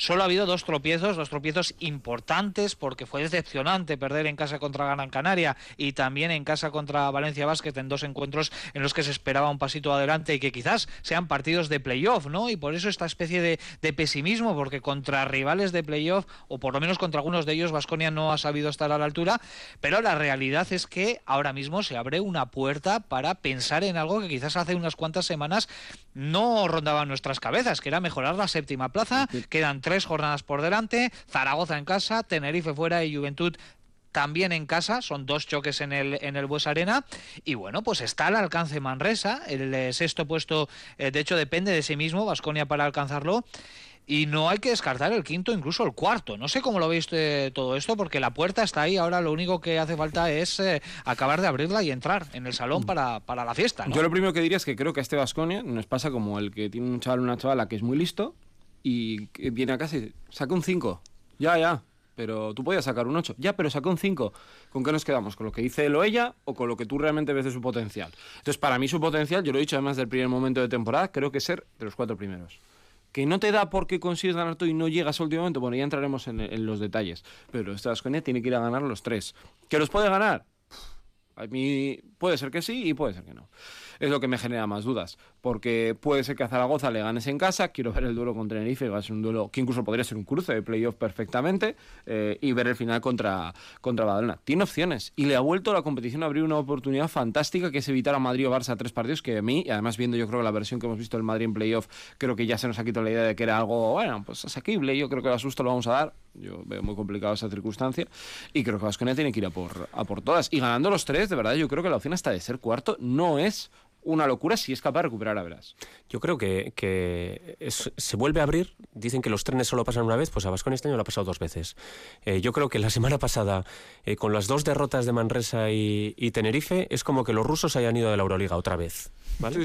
Solo ha habido dos tropiezos, dos tropiezos importantes porque fue decepcionante perder en casa contra Gran Canaria y también en casa contra Valencia Basket en dos encuentros en los que se esperaba un pasito adelante y que quizás sean partidos de playoff, ¿no? Y por eso esta especie de, pesimismo, porque contra rivales de playoff, o por lo menos contra algunos de ellos, Vasconia no ha sabido estar a la altura, pero la realidad es que ahora mismo se abre una puerta para pensar en algo que quizás hace unas cuantas semanas no rondaba nuestras cabezas, que era mejorar la séptima plaza, quedan tres jornadas por delante, Zaragoza en casa, Tenerife fuera y Juventud también en casa, son dos choques en el, en el Arena, y bueno, pues está al alcance Manresa, el eh, sexto puesto, eh, de hecho depende de sí mismo, Vasconia para alcanzarlo, y no hay que descartar el quinto, incluso el cuarto. No sé cómo lo veis eh, todo esto, porque la puerta está ahí. Ahora lo único que hace falta es acabar de abrirla y entrar en el salón para, para la fiesta. Yo lo primero que diría es que creo que a este Vasconia nos pasa como el que tiene un chaval una chavala que es muy listo, y viene a casa y saca un 5. Ya, ya. Pero tú podías sacar un 8. Ya, pero saca un 5. ¿Con qué nos quedamos? ¿Con lo que dice él o ella o con lo que tú realmente ves de su potencial? Entonces, para mí su potencial, yo lo he dicho además del primer momento de temporada, creo que ser de los cuatro primeros. Que no te da porque consigues ganar todo y no llegas al último momento, bueno, ya entraremos en, los detalles. Pero esta Vasconia tiene que ir a ganar los tres. ¿Que los puede ganar? A mí puede ser que sí y puede ser que no es lo que me genera más dudas. Porque puede ser que a Zaragoza le ganes en casa, quiero ver el duelo contra Tenerife, que va a ser un duelo que incluso podría ser un cruce de playoff perfectamente, eh, y ver el final contra, contra Badalona. Tiene opciones y le ha vuelto a la competición a abrir una oportunidad fantástica que es evitar a Madrid o Barça tres partidos, que a mí, y además viendo yo creo la versión que hemos visto del Madrid en playoff, creo que ya se nos ha quitado la idea de que era algo, bueno, pues asequible, yo creo que el asusto lo vamos a dar, yo veo muy complicado esa circunstancia, y creo que Vasconia tiene que ir a por, a por todas. Y ganando los tres, de verdad, yo creo que la opción hasta de ser cuarto no es una locura si es capaz de recuperar a Verás. Yo creo que, que se vuelve a abrir. Dicen que los trenes solo pasan una vez, pues a Vascon este año lo ha pasado dos veces. Eh, yo creo que la semana pasada, eh, con las dos derrotas de Manresa y, Tenerife, es como que los rusos hayan ido de la Euroliga otra vez. ¿vale?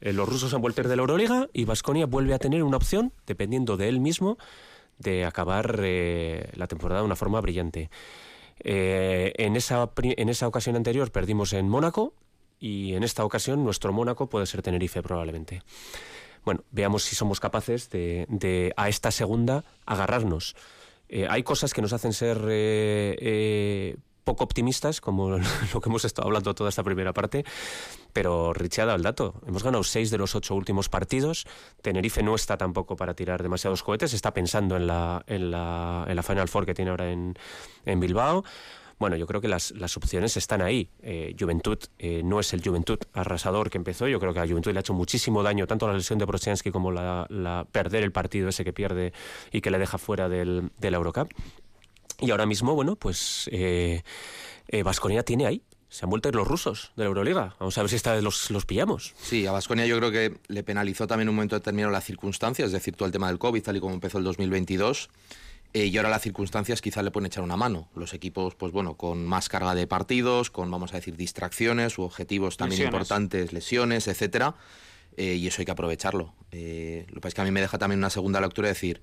Eh, los rusos han vuelto a ir de la Euroliga y Vasconia vuelve a tener una opción, dependiendo de él mismo, de acabar la temporada de una forma brillante. en, esa, en esa ocasión anterior perdimos en Mónaco, y en esta ocasión nuestro Mónaco puede ser Tenerife probablemente. Bueno, veamos si somos capaces de, a esta segunda agarrarnos. Eh, hay cosas que nos hacen ser eh, eh, poco optimistas, como lo que hemos estado hablando toda esta primera parte, pero Richie ha el dato. Hemos ganado seis de los ocho últimos partidos. Tenerife no está tampoco para tirar demasiados cohetes, está pensando en la, Final Four que tiene ahora en Bilbao. Bueno, yo creo que las, opciones están ahí. Eh, Juventud eh, no es el Juventud arrasador que empezó. Yo creo que a Juventud le ha hecho muchísimo daño tanto la lesión de Prochansky como la, perder el partido ese que pierde y que le deja fuera del, del Eurocup. Y ahora mismo, bueno, pues eh, Vasconia tiene ahí se han vuelto los rusos de la Euroliga. Vamos a ver si esta vez los, los pillamos. Sí, a Vasconia yo creo que le penalizó también un momento determinado las circunstancias, es decir, todo el tema del COVID, tal y como empezó el 2022. Eh, y ahora las circunstancias quizá le pueden echar una mano. Los equipos, pues bueno, con más carga de partidos, con, vamos a decir, distracciones u objetivos también importantes, lesiones, etcétera. Eh, y eso hay que aprovecharlo. Eh, lo que pasa es que a mí me deja también una segunda lectura de decir,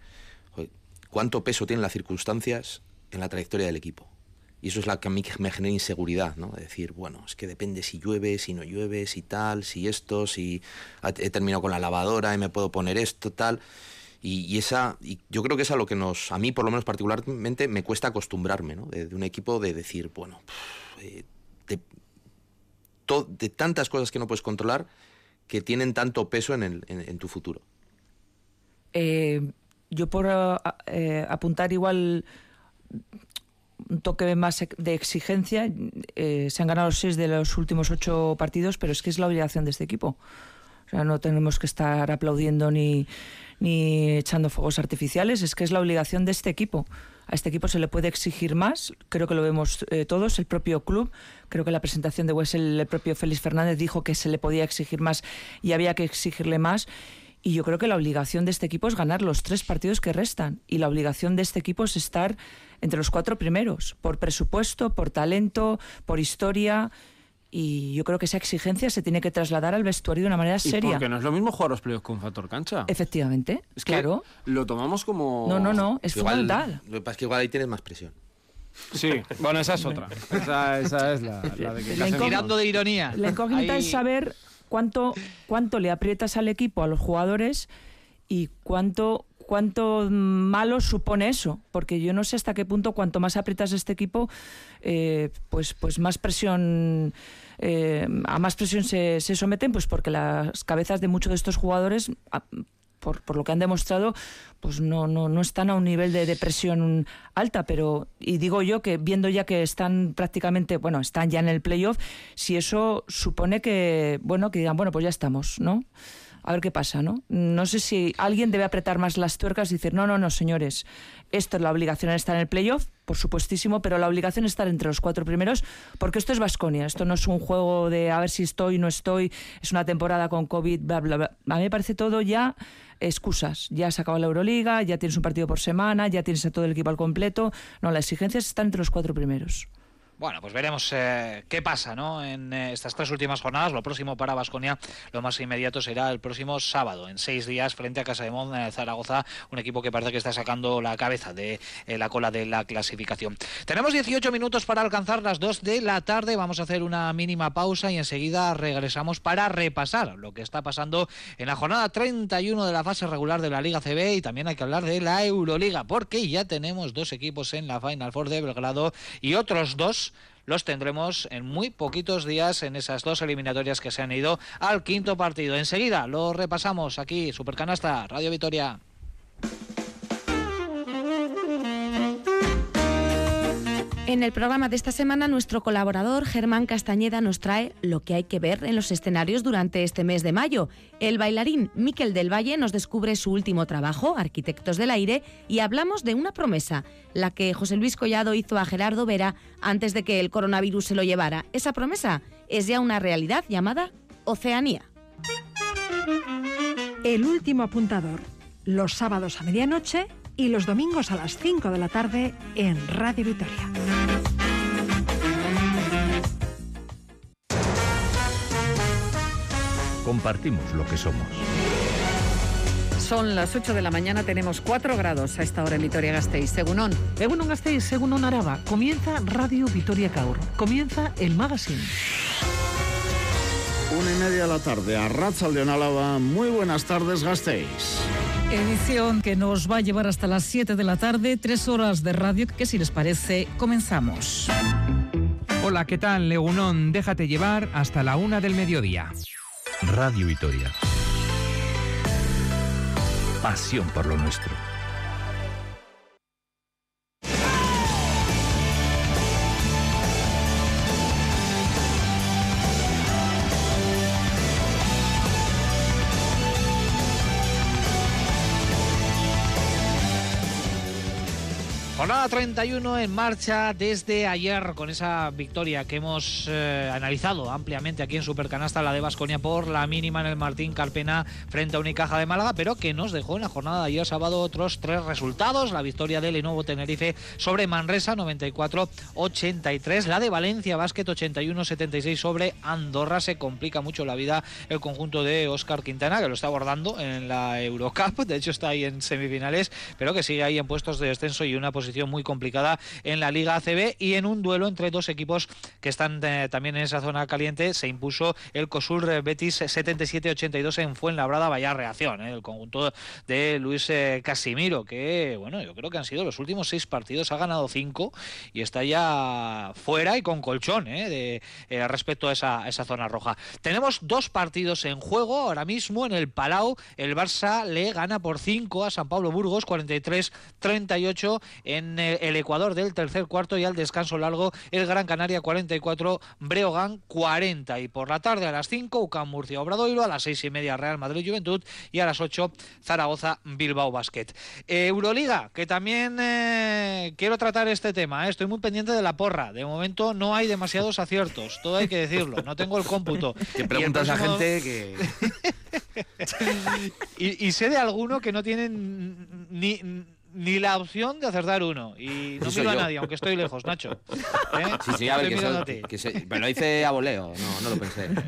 ¿cuánto peso tienen las circunstancias en la trayectoria del equipo. Y eso es lo que a mí me genera inseguridad, ¿no? De decir, bueno, es que depende si llueve, si no llueve, si tal, si esto, si he terminado con la lavadora y me puedo poner esto, tal. Y, esa, y yo creo que es a lo que nos, a mí por lo menos particularmente, me cuesta acostumbrarme, ¿no? De, un equipo de decir, bueno, eh, de, tantas cosas que no puedes controlar que tienen tanto peso en, el, en, tu futuro. Eh, yo por eh, apuntar igual un toque más de exigencia. Se han ganado seis de los últimos ocho partidos, pero es que es la obligación de este equipo. O sea, no tenemos que estar aplaudiendo ni, ni echando fuegos artificiales, es que es la obligación de este equipo. A este equipo se le puede exigir más, creo que lo vemos eh, todos, el propio club, creo que la presentación de Wessel, el propio Félix Fernández dijo que se le podía exigir más y había que exigirle más. Y yo creo que la obligación de este equipo es ganar los tres partidos que restan. Y la obligación de este equipo es estar entre los cuatro primeros, por presupuesto, por talento, por historia. Y yo creo que esa exigencia se tiene que trasladar al vestuario de una manera seria. porque no es lo mismo jugar los playoffs con factor cancha. Efectivamente, es claro. lo tomamos como... No, no, no, es fundamental. Lo que pasa es que igual ahí tienes más presión. Sí, bueno, esa es otra. esa, es la, de que... Tirando de ironía. La incógnita es saber cuánto, cuánto le aprietas al equipo, a los jugadores, y cuánto cuánto malo supone eso, porque yo no sé hasta qué punto cuanto más aprietas este equipo, eh, pues, pues más presión, eh, a más presión se, se, someten, pues porque las cabezas de muchos de estos jugadores, por, por, lo que han demostrado, pues no, no, no están a un nivel de depresión alta, pero, y digo yo que viendo ya que están prácticamente, bueno, están ya en el playoff, si eso supone que, bueno, que digan, bueno, pues ya estamos, ¿no? A ver qué pasa, ¿no? No sé si alguien debe apretar más las tuercas y decir, no, no, no, señores, esto es la obligación de estar en el playoff, por supuestísimo, pero la obligación es estar entre los cuatro primeros, porque esto es Vasconia, esto no es un juego de a ver si estoy, no estoy, es una temporada con COVID, bla, bla, bla. A mí me parece todo ya excusas. Ya se acabado la Euroliga, ya tienes un partido por semana, ya tienes a todo el equipo al completo. No, la exigencia es estar entre los cuatro primeros. Bueno, pues veremos eh, qué pasa ¿no? en eh, estas tres últimas jornadas. Lo próximo para Vasconia, lo más inmediato será el próximo sábado, en seis días, frente a Casa de Mon, Zaragoza, un equipo que parece que está sacando la cabeza de eh, la cola de la clasificación. Tenemos 18 minutos para alcanzar las 2 de la tarde. Vamos a hacer una mínima pausa y enseguida regresamos para repasar lo que está pasando en la jornada 31 de la fase regular de la Liga CB y también hay que hablar de la Euroliga, porque ya tenemos dos equipos en la Final Four de Belgrado y otros dos los tendremos en muy poquitos días en esas dos eliminatorias que se han ido al quinto partido. Enseguida lo repasamos aquí, Supercanasta, Radio Vitoria. En el programa de esta semana, nuestro colaborador Germán Castañeda nos trae lo que hay que ver en los escenarios durante este mes de mayo. El bailarín Miquel del Valle nos descubre su último trabajo, Arquitectos del Aire, y hablamos de una promesa, la que José Luis Collado hizo a Gerardo Vera antes de que el coronavirus se lo llevara. Esa promesa es ya una realidad llamada Oceanía. El último apuntador, los sábados a medianoche y los domingos a las 5 de la tarde en Radio Vitoria. Compartimos lo que somos. Son las 8 de la mañana, tenemos 4 grados a esta hora en Vitoria-Gasteiz. Según Egunon Gasteiz, según Araba. Comienza Radio Vitoria Caur. Comienza el magazine. Una y media de la tarde a Ratzaldeon Álava. Muy buenas tardes, Gasteiz. Edición que nos va a llevar hasta las 7 de la tarde, tres horas de radio que si les parece comenzamos. Hola, ¿qué tal, Legunón? Déjate llevar hasta la una del mediodía. Radio Vitoria. Pasión por lo nuestro. Jornada 31 en marcha desde ayer con esa victoria que hemos eh, analizado ampliamente aquí en Supercanasta, la de Vasconia por la mínima en el Martín Carpena frente a Unicaja de Málaga, pero que nos dejó en la jornada de ayer sábado otros tres resultados. La victoria de Lenovo Tenerife sobre Manresa 94-83, la de Valencia Básquet 81-76 sobre Andorra. Se complica mucho la vida el conjunto de Oscar Quintana, que lo está abordando en la Eurocup, de hecho está ahí en semifinales, pero que sigue ahí en puestos de descenso y una posición posición muy complicada en la Liga ACB y en un duelo entre dos equipos que están eh, también en esa zona caliente se impuso el COSUR eh, Betis 77-82 en Fuenlabrada, vaya reacción, ¿eh? el conjunto de Luis eh, Casimiro, que bueno, yo creo que han sido los últimos seis partidos, ha ganado cinco y está ya fuera y con colchón de, respecto a esa, esa zona roja. Tenemos dos partidos en juego ahora mismo en el Palau, el Barça le gana por 5 a San Pablo Burgos, 43-38 en eh, el Ecuador del tercer cuarto y al descanso largo el Gran Canaria 44, Breogán 40 y por la tarde a las 5 UCAM Murcia Obradoiro, a las 6 y media Real Madrid Juventud y a las 8 Zaragoza Bilbao Basket. Eh, Euroliga, que también eh, quiero tratar este tema, eh, estoy muy pendiente de la porra, de momento no hay demasiados aciertos, todo hay que decirlo, no tengo el cómputo. Que preguntas a próximo- gente que. y, y sé de alguno que no tienen ni, ni la opción de acertar uno. Y no miro a nadie, aunque estoy lejos, Nacho. ¿Eh? Sí, sí, a ver, Estoy que, mirando soy- a ti. que soy- me lo hice a voleo, no, no lo pensé.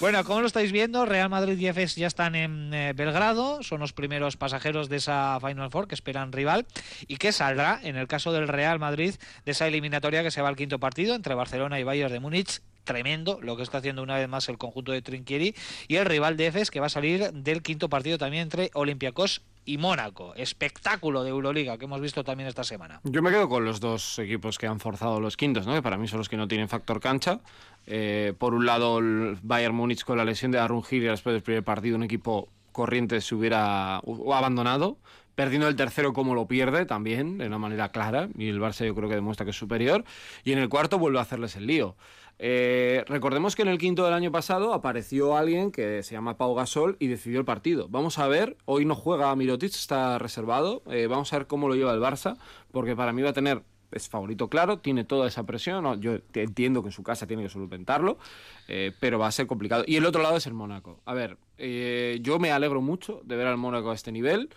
Bueno, como lo estáis viendo, Real Madrid y EFES ya están en eh, Belgrado, son los primeros pasajeros de esa Final Four que esperan rival y que saldrá, en el caso del Real Madrid, de esa eliminatoria que se va al quinto partido entre Barcelona y Bayern de Múnich. Tremendo lo que está haciendo una vez más el conjunto de Trinquieri y el rival de EFES que va a salir del quinto partido también entre Olympiacos y Mónaco. Espectáculo de Euroliga que hemos visto también esta semana. Yo me quedo con los dos equipos que han forzado los quintos, ¿no? que para mí son los que no tienen factor cancha. Eh, por un lado, el Bayern Múnich con la lesión de Arun Giri después del primer partido, un equipo corriente se hubiera abandonado. Perdiendo el tercero como lo pierde también, de una manera clara, y el Barça yo creo que demuestra que es superior. Y en el cuarto vuelve a hacerles el lío. Eh, recordemos que en el quinto del año pasado apareció alguien que se llama Pau Gasol y decidió el partido. Vamos a ver, hoy no juega Mirotic, está reservado. Eh, vamos a ver cómo lo lleva el Barça, porque para mí va a tener, es favorito claro, tiene toda esa presión. Yo entiendo que en su casa tiene que solventarlo, eh, pero va a ser complicado. Y el otro lado es el Mónaco. A ver, yo me alegro mucho de ver al Mónaco a este nivel.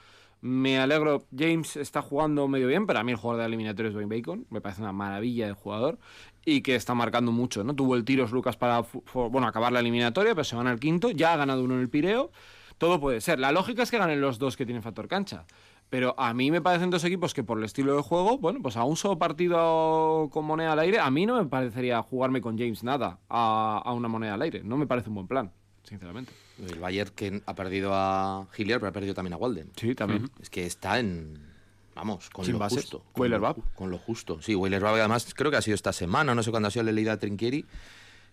Me alegro, James está jugando medio bien, pero a mí el jugador de eliminatorio es Wayne Bacon, me parece una maravilla de jugador y que está marcando mucho, ¿no? Tuvo el tiros Lucas para bueno, acabar la eliminatoria, pero se van al quinto, ya ha ganado uno en el Pireo, todo puede ser. La lógica es que ganen los dos que tienen factor cancha. Pero a mí me parecen dos equipos que por el estilo de juego, bueno, pues a un solo partido con moneda al aire, a mí no me parecería jugarme con James nada a, a una moneda al aire. No me parece un buen plan, sinceramente. El Bayern que ha perdido a Hilliard, pero ha perdido también a Walden. Sí, también. Es que está en. Vamos, con Sin lo bases. justo. Con lo, con lo justo. Sí, Weiler Bab, además, creo que ha sido esta semana, no sé cuándo ha sido la leída Trinquieri,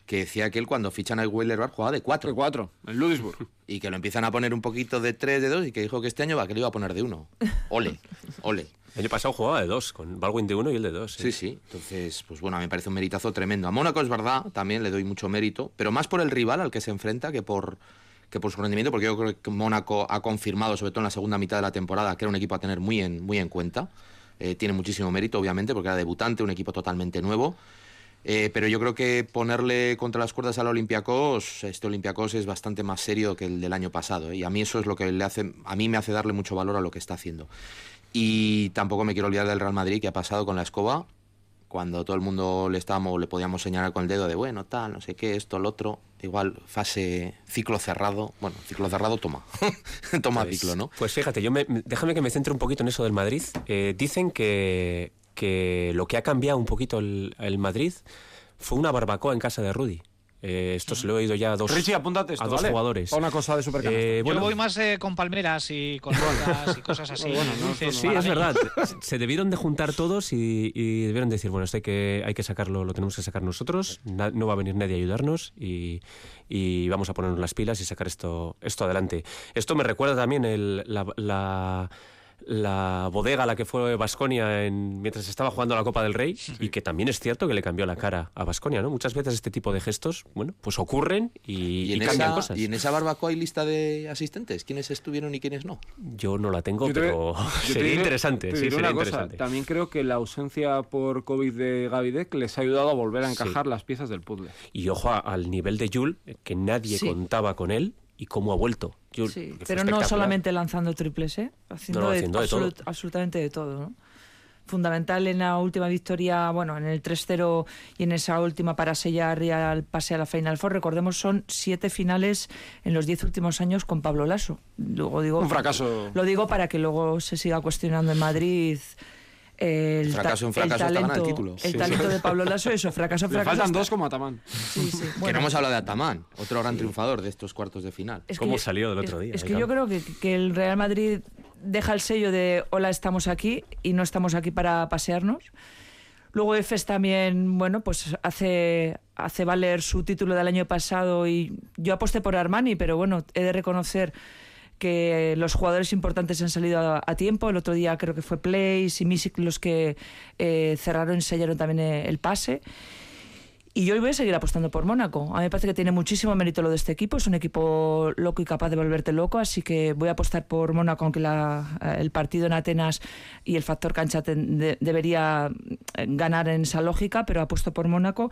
que decía que él cuando fichan a Weiler Bab jugaba de 4. De cuatro, en Ludwigsburg. Y que lo empiezan a poner un poquito de 3, de 2, y que dijo que este año va, que lo iba a poner de 1. Ole, ole. El año pasado jugaba de dos, con Baldwin de uno y el de dos. Sí, sí. Entonces, pues bueno, a mí me parece un meritazo tremendo. A Mónaco es verdad, también le doy mucho mérito, pero más por el rival al que se enfrenta que por, que por su rendimiento, porque yo creo que Mónaco ha confirmado, sobre todo en la segunda mitad de la temporada, que era un equipo a tener muy en, muy en cuenta. Eh, tiene muchísimo mérito, obviamente, porque era debutante, un equipo totalmente nuevo. Eh, pero yo creo que ponerle contra las cuerdas al Olympiacos, este Olympiacos es bastante más serio que el del año pasado. ¿eh? Y a mí eso es lo que le hace, a mí me hace darle mucho valor a lo que está haciendo. Y tampoco me quiero olvidar del Real Madrid que ha pasado con la escoba, cuando todo el mundo le estábamos, le podíamos señalar con el dedo de bueno, tal, no sé qué, esto, lo otro. Igual, fase ciclo cerrado. Bueno, ciclo cerrado toma. toma Pues- ciclo, ¿no? Pues fíjate, yo me, déjame que me centre un poquito en eso del Madrid. Eh, dicen que, que lo que ha cambiado un poquito el, el Madrid fue una barbacoa en casa de Rudy. Eh, esto se lo he oído ya a dos, Richie, apúntate esto, a dos ¿vale? jugadores. Una cosa de supercanasta. Eh, Yo bueno, voy más eh, con palmeras y con rocas y cosas así. Bueno, no, dulces, Sí, es verdad. Se debieron de juntar todos y, y debieron decir, bueno, esto hay que, hay que sacarlo, lo tenemos que sacar nosotros, na- no va a venir nadie a ayudarnos y, y vamos a ponernos las pilas y sacar esto, esto adelante. Esto me recuerda también el- la, la- la bodega a la que fue Basconia mientras estaba jugando la Copa del Rey y que también es cierto que le cambió la cara a Basconia, ¿no? Muchas veces este tipo de gestos, bueno, pues ocurren y, Y, cambian esa, cosas. y en esa barbacoa hay lista de asistentes. ¿Quiénes estuvieron y quiénes no? Yo no la tengo, Yo te- pero yo te sería diré- interesante. te sí, diré sería una cosa, interesante. también creo que la ausencia por COVID de Gavidec les ha ayudado a volver a Sí. encajar las piezas del puzzle. Y ojo al nivel de Jul, que nadie Sí. contaba con él y cómo ha vuelto. Jul, Sí, pero no solamente lanzando triples, ¿eh? Haciendo, No, no, de- haciendo de todo. absolut- absolutamente de todo, ¿no? fundamental en la última victoria, bueno, en el 3-0 y en esa última para sellar ya el pase a la Final Four. Recordemos, son siete finales en los diez últimos años con Pablo Lasso. Luego digo, Un fracaso. Lo digo para que luego se siga cuestionando en Madrid. El, Fracaso en fracaso el talento, el título. el Sí. talento de Pablo Lasso, eso, fracaso, Le fracaso. faltan hasta- dos como Atamán. Sí, sí. que Bueno, no hemos hablado de Atamán, otro gran triunfador de estos cuartos de final. Es que ¿Cómo yo- salió del es- otro día? Es que yo campo? creo que, que el Real Madrid deja el sello de hola, estamos aquí y no estamos aquí para pasearnos. Luego EFES también, bueno, pues hace, hace valer su título del año pasado y yo aposté por Armani, pero bueno, he de reconocer que los jugadores importantes han salido a, a tiempo. El otro día creo que fue Place y Misic los que eh, cerraron y sellaron también eh, el pase. Y yo voy a seguir apostando por Mónaco. A mí me parece que tiene muchísimo mérito lo de este equipo. Es un equipo loco y capaz de volverte loco. Así que voy a apostar por Mónaco, aunque la- eh, el partido en Atenas y el factor cancha de- debería eh, ganar en esa lógica, pero apuesto por Mónaco.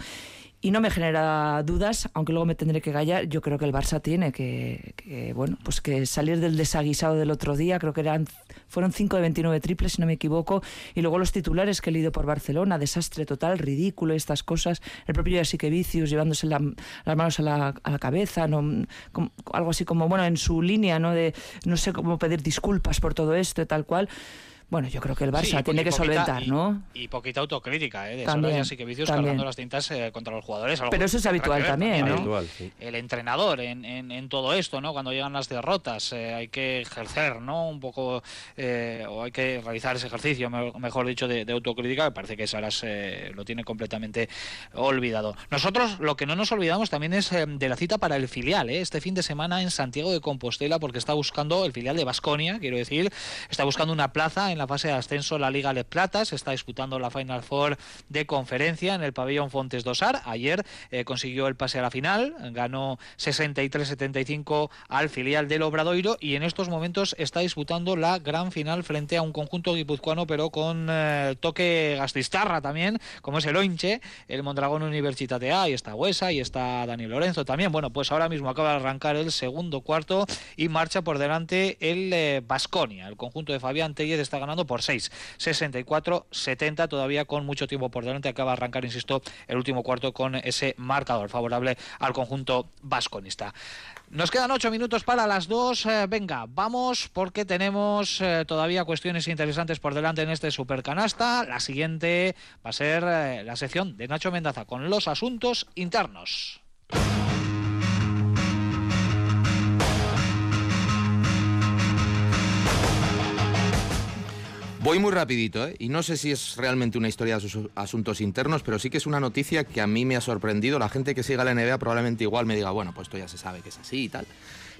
Y no me genera dudas, aunque luego me tendré que gallar. Yo creo que el Barça tiene que, que, bueno, pues que salir del desaguisado del otro día. Creo que eran fueron 5 de 29 triples, si no me equivoco. Y luego los titulares que he leído por Barcelona, desastre total, ridículo, estas cosas. El propio Vicius llevándose la- las manos a la, a la cabeza, ¿no? Como- algo así como, bueno, en su línea, ¿no? De no sé cómo pedir disculpas por todo esto tal cual. Bueno, yo creo que el Barça Sí, tiene que poquita- solventar, y- ¿no? Y poquita autocrítica, ¿eh? De También, Soraya sí que vicios también. cargando las tintas eh, contra los jugadores. algo Pero eso es habitual ver también, ¿no? el- Habitual, sí. el entrenador en, en- en todo esto, ¿no? Cuando llegan las derrotas, eh, hay que ejercer, ¿no? Un poco, eh, o hay que realizar ese ejercicio, me- mejor dicho, de, de autocrítica, que parece que Saras eh, lo tiene completamente olvidado. Nosotros lo que no nos olvidamos también es eh, de la cita para el filial, ¿eh? Este fin de semana en Santiago de Compostela, porque está buscando el filial de Basconia, quiero decir, está buscando una plaza en la fase de ascenso la Liga Les Plata, se está disputando la Final Four de conferencia en el pabellón Fontes Dosar. Ayer eh, consiguió el pase a la final, ganó 63-75 al filial del Obradoiro y en estos momentos está disputando la gran final frente a un conjunto guipuzcoano, pero con eh, toque gastistarra también, como es el Oinche, el Mondragón Universitate A, y está Huesa, y está Dani Lorenzo también. Bueno, pues ahora mismo acaba de arrancar el segundo cuarto y marcha por delante el Basconia. el conjunto de Fabián Tellez está ganando por 6, 64-70, todavía con mucho tiempo por delante. Acaba de arrancar, insisto, el último cuarto con ese marcador favorable al conjunto vasconista. Nos quedan ocho minutos para las dos. Eh, venga, vamos porque tenemos eh, todavía cuestiones interesantes por delante en este supercanasta. La siguiente va a ser eh, la sección de Nacho Mendaza con los asuntos internos. Voy muy rapidito, ¿eh? y no sé si es realmente una historia de sus asuntos internos, pero sí que es una noticia que a mí me ha sorprendido. La gente que siga la NBA probablemente igual me diga, bueno, pues esto ya se sabe que es así y tal.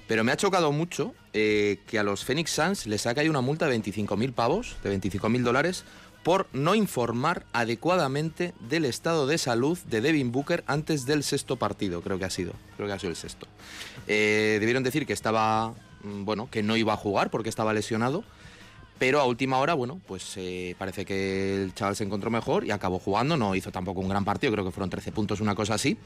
Pero me ha chocado mucho eh, que a los Phoenix Suns les ha caído una multa de 25.000 pavos, de 25.000 dólares, por no informar adecuadamente del estado de salud de Devin Booker antes del sexto partido, creo que ha sido. Creo que ha sido el sexto. Eh, debieron decir que estaba, mm, bueno, que no iba a jugar porque estaba lesionado. Pero a última hora, bueno, pues eh, parece que el chaval se encontró mejor y acabó jugando. No hizo tampoco un gran partido, creo que fueron 13 puntos, una cosa así.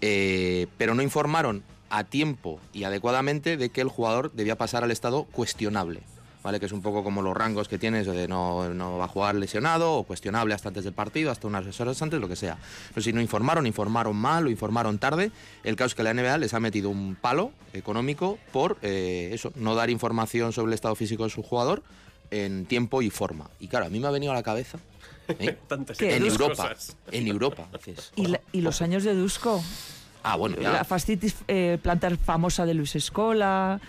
Eh, pero no informaron a tiempo y adecuadamente de que el jugador debía pasar al estado cuestionable. ¿Vale? Que es un poco como los rangos que tienes de no, no va a jugar lesionado o cuestionable hasta antes del partido, hasta unas horas antes, lo que sea. Pero si no informaron, informaron mal o informaron tarde, el caso es que la NBA les ha metido un palo económico por eh, eso, no dar información sobre el estado físico de su jugador en tiempo y forma. Y claro, a mí me ha venido a la cabeza. ¿eh? En Europa. cosas. En Europa. dices, ¿Y, la- y los años de Dusko? Ah, bueno, ya. La fastitis eh, plantar famosa de Luis Escola,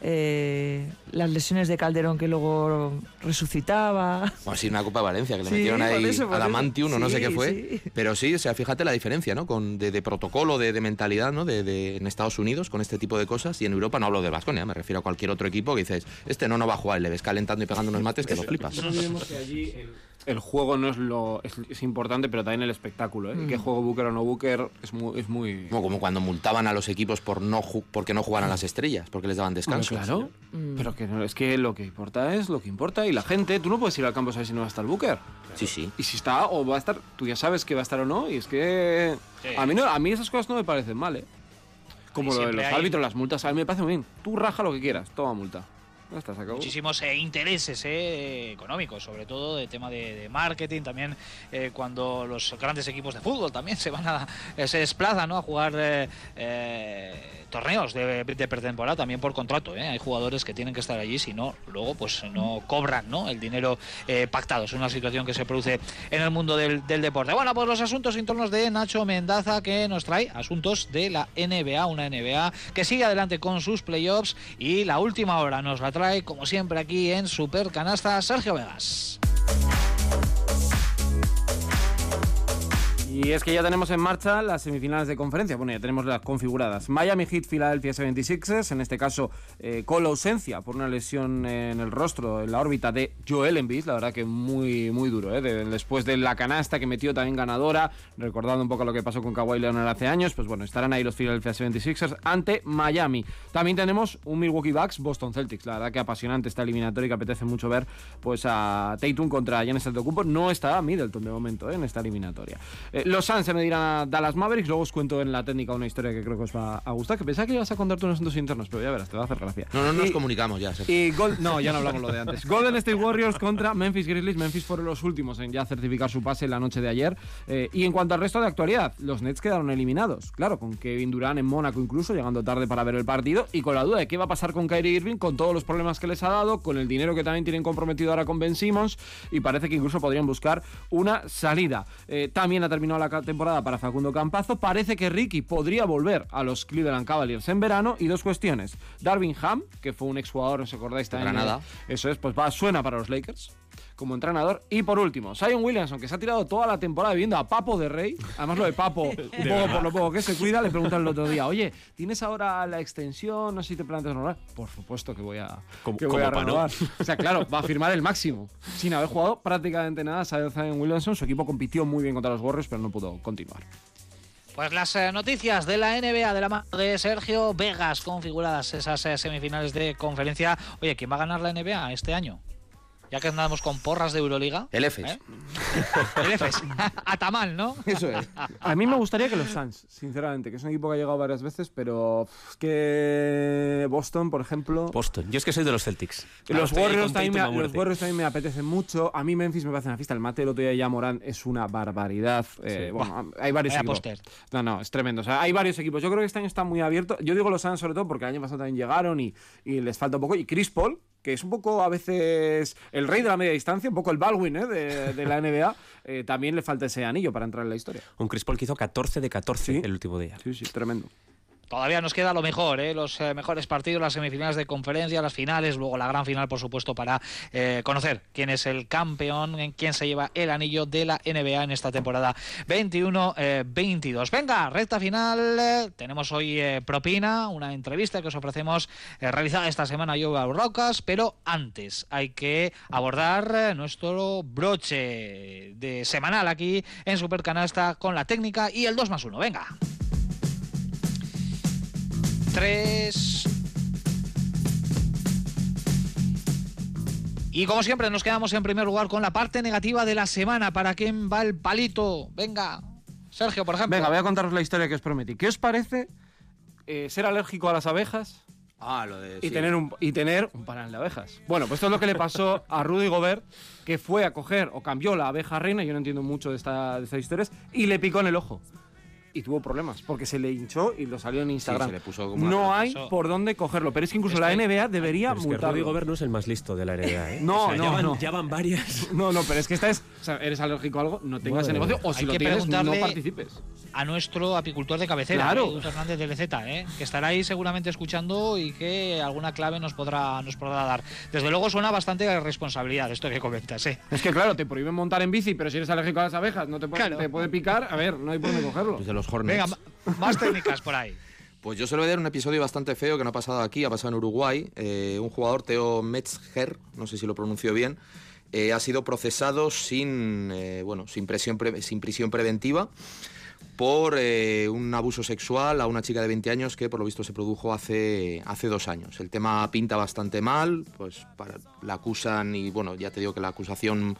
eh, las lesiones de Calderón que luego resucitaba. Bueno, sí, una Copa de Valencia, que le Sí, metieron ahí eso, por Adamantium o no sé qué Sí, fue. sí. Pero sí, o sea, fíjate la diferencia, ¿no? Con, de, de protocolo, de, de mentalidad, ¿no? De, de- en Estados Unidos con este tipo de cosas. Y en Europa no hablo de Vasconia, me refiero a cualquier otro equipo que dices, este no, no va a jugar, y le ves calentando y pegando unos mates que lo flipas. No olvidemos que allí el, el juego no es lo es, es importante, pero también el espectáculo. ¿eh? Mm. Que juego Booker o no Booker es muy... Es muy... Como, como cuando multaban a los equipos por no ju- porque no jugaran las estrellas, porque les daban descanso. Claro, pero que no, es que lo que importa es lo que importa y la gente, tú no puedes ir al campo a saber si no va a estar Booker. Sí, sí. Y si está o va a estar, tú ya sabes que va a estar o no y es que Sí. a mí no, a mí esas cosas no me parecen mal, ¿eh? Como lo de los hay- árbitros, las multas, a mí me parece muy bien. Tú raja lo que quieras, toma multa. Ya está, se acabó. muchísimos eh, intereses eh, económicos, sobre todo de tema de, de marketing, también eh, cuando los grandes equipos de fútbol también se van a eh, se desplazan ¿no? a jugar eh, eh, torneos de, de pretemporada también por contrato. Hay jugadores que tienen que estar allí, si no, luego pues no cobran ¿no? el dinero pactado. Es una situación que se produce en el mundo del, del deporte. Bueno, pues los asuntos internos de Nacho Mendaza que nos trae asuntos de la NBA, una NBA que sigue adelante con sus playoffs y la última hora nos la trae como siempre aquí en Super Canasta Sergio Vegas. Y es que ya tenemos en marcha las semifinales de conferencia. Bueno, ya tenemos las configuradas. Miami Heat, Philadelphia 76ers. En este caso, eh, con la ausencia por una lesión en el rostro, en la órbita de Joel Embiid. La verdad que muy, muy duro. ¿eh? De- después de la canasta que metió también ganadora, recordando un poco lo que pasó con Kawhi Leonard hace años, pues bueno, estarán ahí los Philadelphia 76ers ante Miami. También tenemos un Milwaukee Bucks, Boston Celtics. La verdad que apasionante esta eliminatoria y que apetece mucho ver pues a Tatum contra Giannis Antetokounmpo. No está Middleton de momento ¿eh? en esta eliminatoria. Eh, los Suns se medirán a Dallas Mavericks. Luego os cuento en la técnica una historia que creo que os va a gustar. Que pensaba que ibas a contarte unos asuntos internos, pero ya verás, te va a hacer gracia. No, no nos Y- comunicamos ya. Sergio. y Gol- no, ya no hablamos lo de antes. Golden State Warriors contra Memphis Grizzlies. Memphis fueron los últimos en ya certificar su pase la noche de ayer. Eh, y en cuanto al resto de actualidad, los Nets quedaron eliminados. Claro, con Kevin Durant en Mónaco incluso, llegando tarde para ver el partido. Y con la duda de qué va a pasar con Kyrie Irving, con todos los problemas que les ha dado, con el dinero que también tienen comprometido ahora con Ben Simmons. Y parece que incluso podrían buscar una salida. Eh, también ha terminado la ca- temporada para Facundo Campazo. Parece que Ricky podría volver a los Cleveland Cavaliers en verano. Y dos cuestiones. Darvin Ham, que fue un exjugador, ¿os acordáis también? Granada. Eso es, pues va, suena para los Lakers como entrenador. Y por último, Zion Williamson, que se ha tirado toda la temporada viendo a Papo de Rey. Además, lo de Papo, un poco por lo poco que se cuida, le preguntan el otro día, oye, ¿tienes ahora la extensión? No sé si te planteas renovar. Por supuesto que voy a, que voy a no. renovar. O sea, claro, va a firmar el máximo. Sin haber jugado prácticamente nada, Zion Williamson. Su equipo compitió muy bien contra los Warriors, pero no pudo continuar. Pues las eh, noticias de la NBA de la mano de Sergio Vegas, configuradas esas eh, semifinales de conferencia. Oye, ¿quién va a ganar la NBA este año? Ya que andamos con porras de Euroliga. El EFES. ¿eh? El EFES. Atamal, ¿no? Eso es. A mí me gustaría que los Suns, sinceramente, que es un equipo que ha llegado varias veces, pero es que Boston, por ejemplo... Boston. Yo es que soy de los Celtics. Los Warriors, también me, los muerte. Warriors también me apetecen mucho. A mí Memphis me parece una fiesta. El mate del otro día ya Morán es una barbaridad. Eh, bueno, hay varios Vaya equipos. póster. No, no, es tremendo. O sea, hay varios equipos. Yo creo que este año está muy abierto. Yo digo los Suns sobre todo porque el año pasado también llegaron y, y les falta un poco. Y Chris Paul, que es un poco a veces el rey de la media distancia, un poco el Baldwin ¿eh? de, de la NBA, eh, también le falta ese anillo para entrar en la historia. Un Chris Paul que hizo 14 de 14 Sí. el último día. Sí, sí, tremendo. Todavía nos queda lo mejor, ¿eh? los eh, mejores partidos, las semifinales de conferencia, las finales, luego la gran final, por supuesto, para eh, conocer quién es el campeón, en quién se lleva el anillo de la NBA en esta temporada 21-22. Venga, recta final. eh, tenemos hoy eh, propina, una entrevista que os ofrecemos eh, realizada esta semana yo a Rocas, pero antes hay que abordar eh, nuestro broche de semanal aquí en Supercanasta con la técnica y el 2 más 1. Venga. 3. Y como siempre nos quedamos en primer lugar con la parte negativa de la semana. ¿Para quién va el palito? Venga, Sergio, por ejemplo. Venga, voy a contaros la historia que os prometí. ¿Qué os parece eh, ser alérgico a las abejas? Ah, lo de. y sí. tener un y tener un panal de abejas. Bueno, pues esto es lo que le pasó a Rudy Gobert, que fue a coger o cambió la abeja reina, yo no entiendo mucho de, esta, de estas historias, y le picó en el ojo. Y tuvo problemas, porque se le hinchó y lo salió en Instagram. se le puso como una no hay Eso- por dónde cogerlo, pero es que incluso la NBA debería Pero es que multarlo. Rudy Gobert no es el más listo de la NBA, ¿eh? No, O sea, no, ya van, no. ya van varias. No, no, pero es que esta es. O sea, eres alérgico a algo, no tengas Madre negocio, o si Hay lo que tienes, no preguntarle- participes. a nuestro apicultor de cabecera, Claro. eh, Edu Fernández de LZ, eh, que estará ahí seguramente escuchando y que alguna clave nos podrá, nos podrá dar. Desde luego suena bastante a responsabilidad esto que comentas. Eh. Es que claro, te prohíben montar en bici, pero si eres alérgico a las abejas, no te puede, Claro. te puede picar. A ver, no hay por dónde cogerlo. Pues de los Hornets. Venga, más técnicas por ahí. Pues yo se lo voy a dar un episodio bastante feo que no ha pasado aquí, ha pasado en Uruguay. Eh, un jugador, Teo Metzger, no sé si lo pronuncio bien, eh, ha sido procesado sin, eh, bueno, sin, presión pre- sin prisión preventiva por eh, un abuso sexual a una chica de 20 años que por lo visto se produjo hace, hace dos años. El tema pinta bastante mal, pues para- la acusan y bueno, ya te digo que la acusación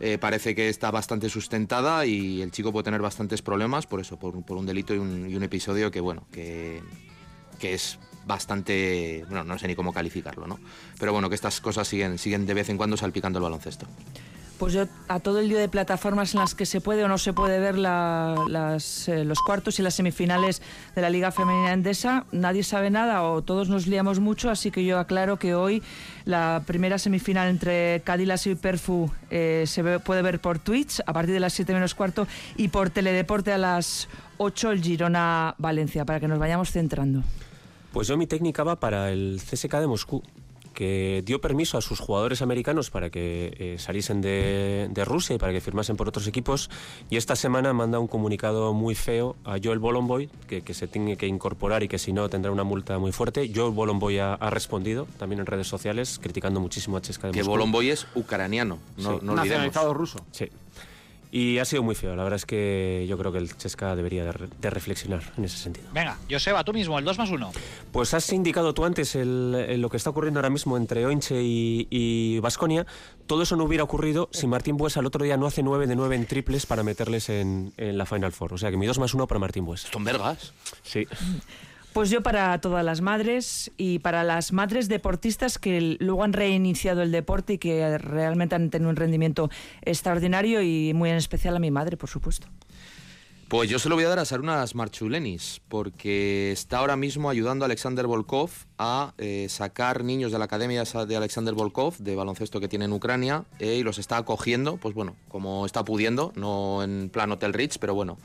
eh, parece que está bastante sustentada y el chico puede tener bastantes problemas por eso, por, por un delito y un, y un episodio que bueno, que, que es bastante, bueno, no sé ni cómo calificarlo, ¿no? Pero bueno, que estas cosas siguen, siguen de vez en cuando salpicando el baloncesto. Pues yo a todo el lío de plataformas en las que se puede o no se puede ver las, eh, los cuartos y las semifinales de la Liga Femenina Endesa, nadie sabe nada o todos nos liamos mucho, así que yo aclaro que hoy la primera semifinal entre Cadillac y Perfu eh, se puede ver por Twitch a partir de las 7 menos cuarto y por Teledeporte a las 8 el Girona Valencia, para que nos vayamos centrando. Pues yo mi técnica va para el CSK de Moscú que dio permiso a sus jugadores americanos para que eh, saliesen de, Rusia y para que firmasen por otros equipos. Y esta semana manda un comunicado muy feo a Joel Bolomboy, que, que se tiene que incorporar y que si no tendrá una multa muy fuerte. Joel Bolomboy ha, ha respondido también en redes sociales, criticando muchísimo a Chesca de Que Bolomboy es ucraniano, no, no Nacionalizado ruso. Sí. Y ha sido muy feo. La verdad es que yo creo que el Chesca debería de, reflexionar en ese sentido. Venga, Joseba, tú mismo, el 2 más 1. Pues has indicado tú antes lo que está ocurriendo ahora mismo entre Oinche y Vasconia. Todo eso no hubiera ocurrido si Martín Buesa el otro día no hace 9 de 9 en triples para meterles en, la Final Four. O sea que mi 2 más 1 para Martín Buesa. ¿Son vergas? Sí. Pues yo para todas las madres y para las madres deportistas que luego han reiniciado el deporte y que realmente han tenido un rendimiento extraordinario y muy en especial a mi madre, por supuesto. Pues yo se lo voy a dar a Sarunas Marchulenis, porque está ahora mismo ayudando a Alexander Volkov a eh, sacar niños de la academia de Alexander Volkov, de baloncesto que tiene en Ucrania, eh, y los está acogiendo, pues bueno, como está pudiendo, no en plan Hotel Rich, pero bueno,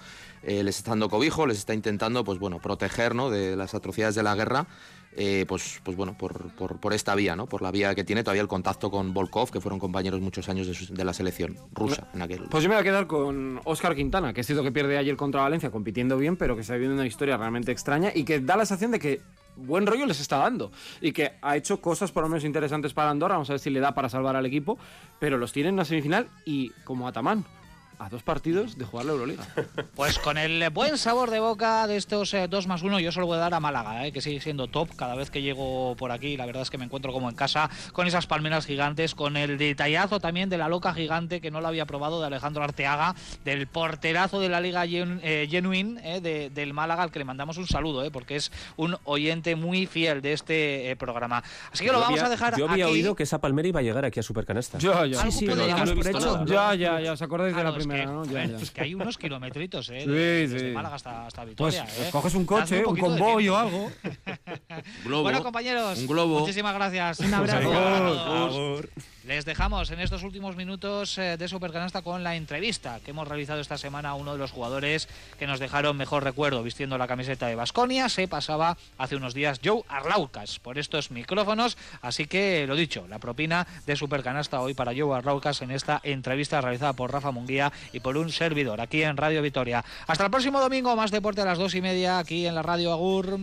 eh, les está dando cobijo, les está intentando, pues bueno, proteger, ¿no? De las atrocidades de la guerra eh, pues, pues bueno, por, por, esta vía, ¿no? Por la vía que tiene todavía el contacto con Volkov, que fueron compañeros muchos años de, la selección rusa en aquel. Pues yo me voy a quedar con Oscar Quintana, que es cierto que pierde ayer contra Valencia compitiendo bien, pero que está viviendo una historia realmente extraña y que da la sensación de que buen rollo les está dando y que ha hecho cosas por lo menos interesantes para Andorra, vamos a ver si le da para salvar al equipo, pero los tiene en una semifinal y como Atamán a dos partidos de jugar la Euroliga. Pues con el buen sabor de boca de estos eh, dos más uno, yo solo voy a dar a Málaga, eh, que sigue siendo top cada vez que llego por aquí. La verdad es que me encuentro como en casa con esas palmeras gigantes, con el detallazo también de la loca gigante que no lo había probado de Alejandro Arteaga, del porterazo de la Liga eh, Genuine del Málaga, al que le mandamos un saludo, porque es un oyente muy fiel de este programa. Así que lo vamos a dejar. Yo había oído que esa palmera iba a llegar aquí a Supercanasta. Ya, ya. Sí, sí, lo Ya, ya, ya. ¿Os acordáis de la primera? Es que hay unos kilometritos, ¿eh? Desde Málaga hasta, hasta Vitoria. Pues, ¿eh? coges un coche, un, convoy o algo. Bueno, compañeros, un globo. muchísimas gracias. Un abrazo. Les dejamos en estos últimos minutos eh, de Supercanasta con la entrevista que hemos realizado esta semana a uno de los jugadores que nos dejaron mejor recuerdo vistiendo la camiseta de Basconia. Se pasaba hace unos días Joe Arlaucas por estos micrófonos. Así que lo dicho, la propina de Supercanasta hoy para Joe Arlaucas en esta entrevista realizada por Rafa Munguía y por un servidor aquí en Radio Vitoria. Hasta el próximo domingo, más deporte a las dos y media aquí en la Radio Agur.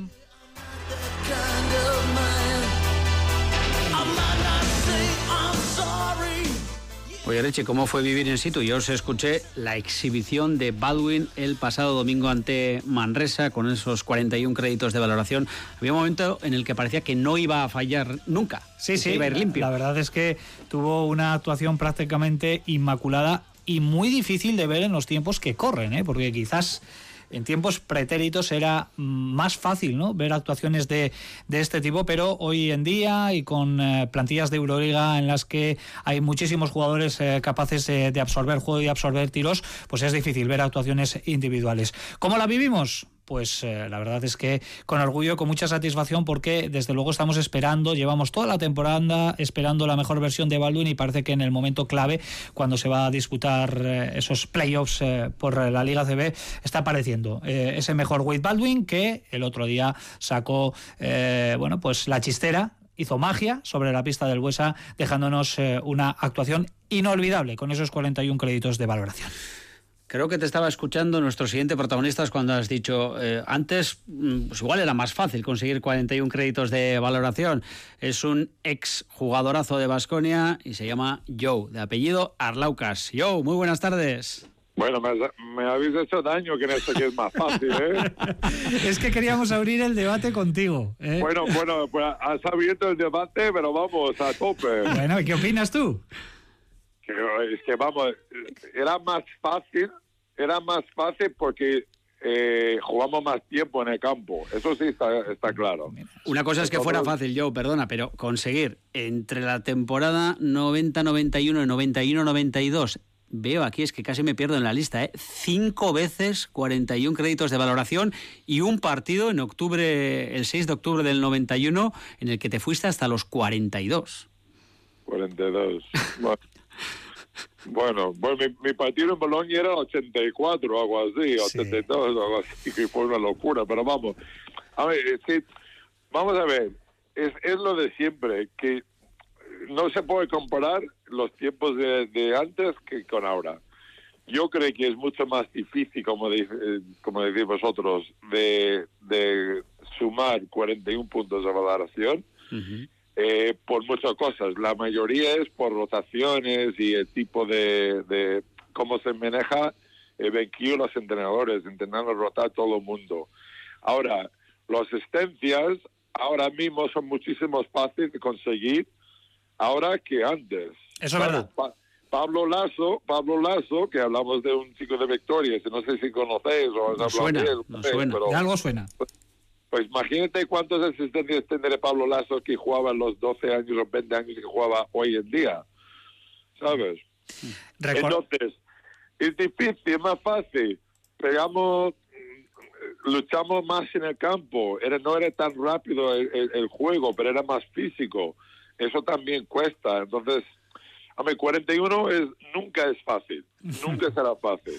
Oye, Reche, ¿cómo fue vivir en situ? Yo os escuché la exhibición de Baldwin el pasado domingo ante Manresa con esos 41 créditos de valoración. Había un momento en el que parecía que no iba a fallar nunca. Sí, sí, iba a ir limpio. La verdad es que tuvo una actuación prácticamente inmaculada y muy difícil de ver en los tiempos que corren, ¿eh? porque quizás en tiempos pretéritos era más fácil ¿no? ver actuaciones de, de este tipo, pero hoy en día y con eh, plantillas de Euroliga en las que hay muchísimos jugadores eh, capaces de absorber juego y absorber tiros, pues es difícil ver actuaciones individuales. ¿Cómo la vivimos? Pues eh, la verdad es que con orgullo, con mucha satisfacción, porque desde luego estamos esperando, llevamos toda la temporada esperando la mejor versión de Baldwin y parece que en el momento clave, cuando se va a disputar eh, esos playoffs eh, por la Liga CB, está apareciendo ese mejor Wade Baldwin que el otro día sacó, bueno, pues la chistera hizo magia sobre la pista del Huesa, dejándonos una actuación inolvidable con esos 41 créditos de valoración. Creo que te estaba escuchando nuestro siguiente protagonista cuando has dicho, eh, antes mm, pues igual era más fácil conseguir 41 créditos de valoración. Es un ex jugadorazo de Basconia y se llama Joe, de apellido Arlaucas. Joe, muy buenas tardes. Bueno, me, habéis hecho daño que en esto que es más fácil, ¿eh? es que queríamos abrir el debate contigo. ¿eh? Bueno, bueno, pues has abierto el debate, pero vamos, a tope. Bueno, ¿y qué opinas tú? es que vamos, era más fácil, era más fácil porque eh, jugamos más tiempo en el campo. Eso sí está, está claro. Una cosa es que fuera fácil, yo, perdona, pero conseguir entre la temporada 90-91 y 91-92, veo aquí, es que casi me pierdo en la lista, ¿eh? cinco veces 41 créditos de valoración y un partido en octubre, el 6 de octubre del 91, en el que te fuiste hasta los 42. 42. Bueno, bueno, bueno, mi, mi partido en Bolonia era 84 o algo así, 82 o algo así, que fue una locura, pero vamos. A ver, es que, vamos a ver, es, es lo de siempre, que no se puede comparar los tiempos de, de antes que con ahora. Yo creo que es mucho más difícil, como, eh, como decís vosotros, de, de sumar 41 puntos de valoración eh, por muchas cosas. La mayoría es por rotaciones y el tipo de, de cómo se maneja el banquillo los entrenadores, intentando rotar todo el mundo. Ahora, las asistencias ahora mismo son muchísimo fáciles de conseguir ahora que antes. Eso es verdad. Pa- Pablo Lazo, Pablo Lazo, que hablamos de un chico de Victoria, no sé si conocéis o has hablado de él, no sé, pero- De algo suena. Pues imagínate cuántos asistentes tendrá Pablo Lazo que jugaba a los 12 años o 20 años que jugaba hoy en día. ¿Sabes? Entonces, es difícil, es más fácil. Pegamos, luchamos más en el campo. Era, no era tan rápido el, el- el juego, pero era más físico. Eso también cuesta. Entonces, mí 41 es, nunca es fácil. Nunca será fácil.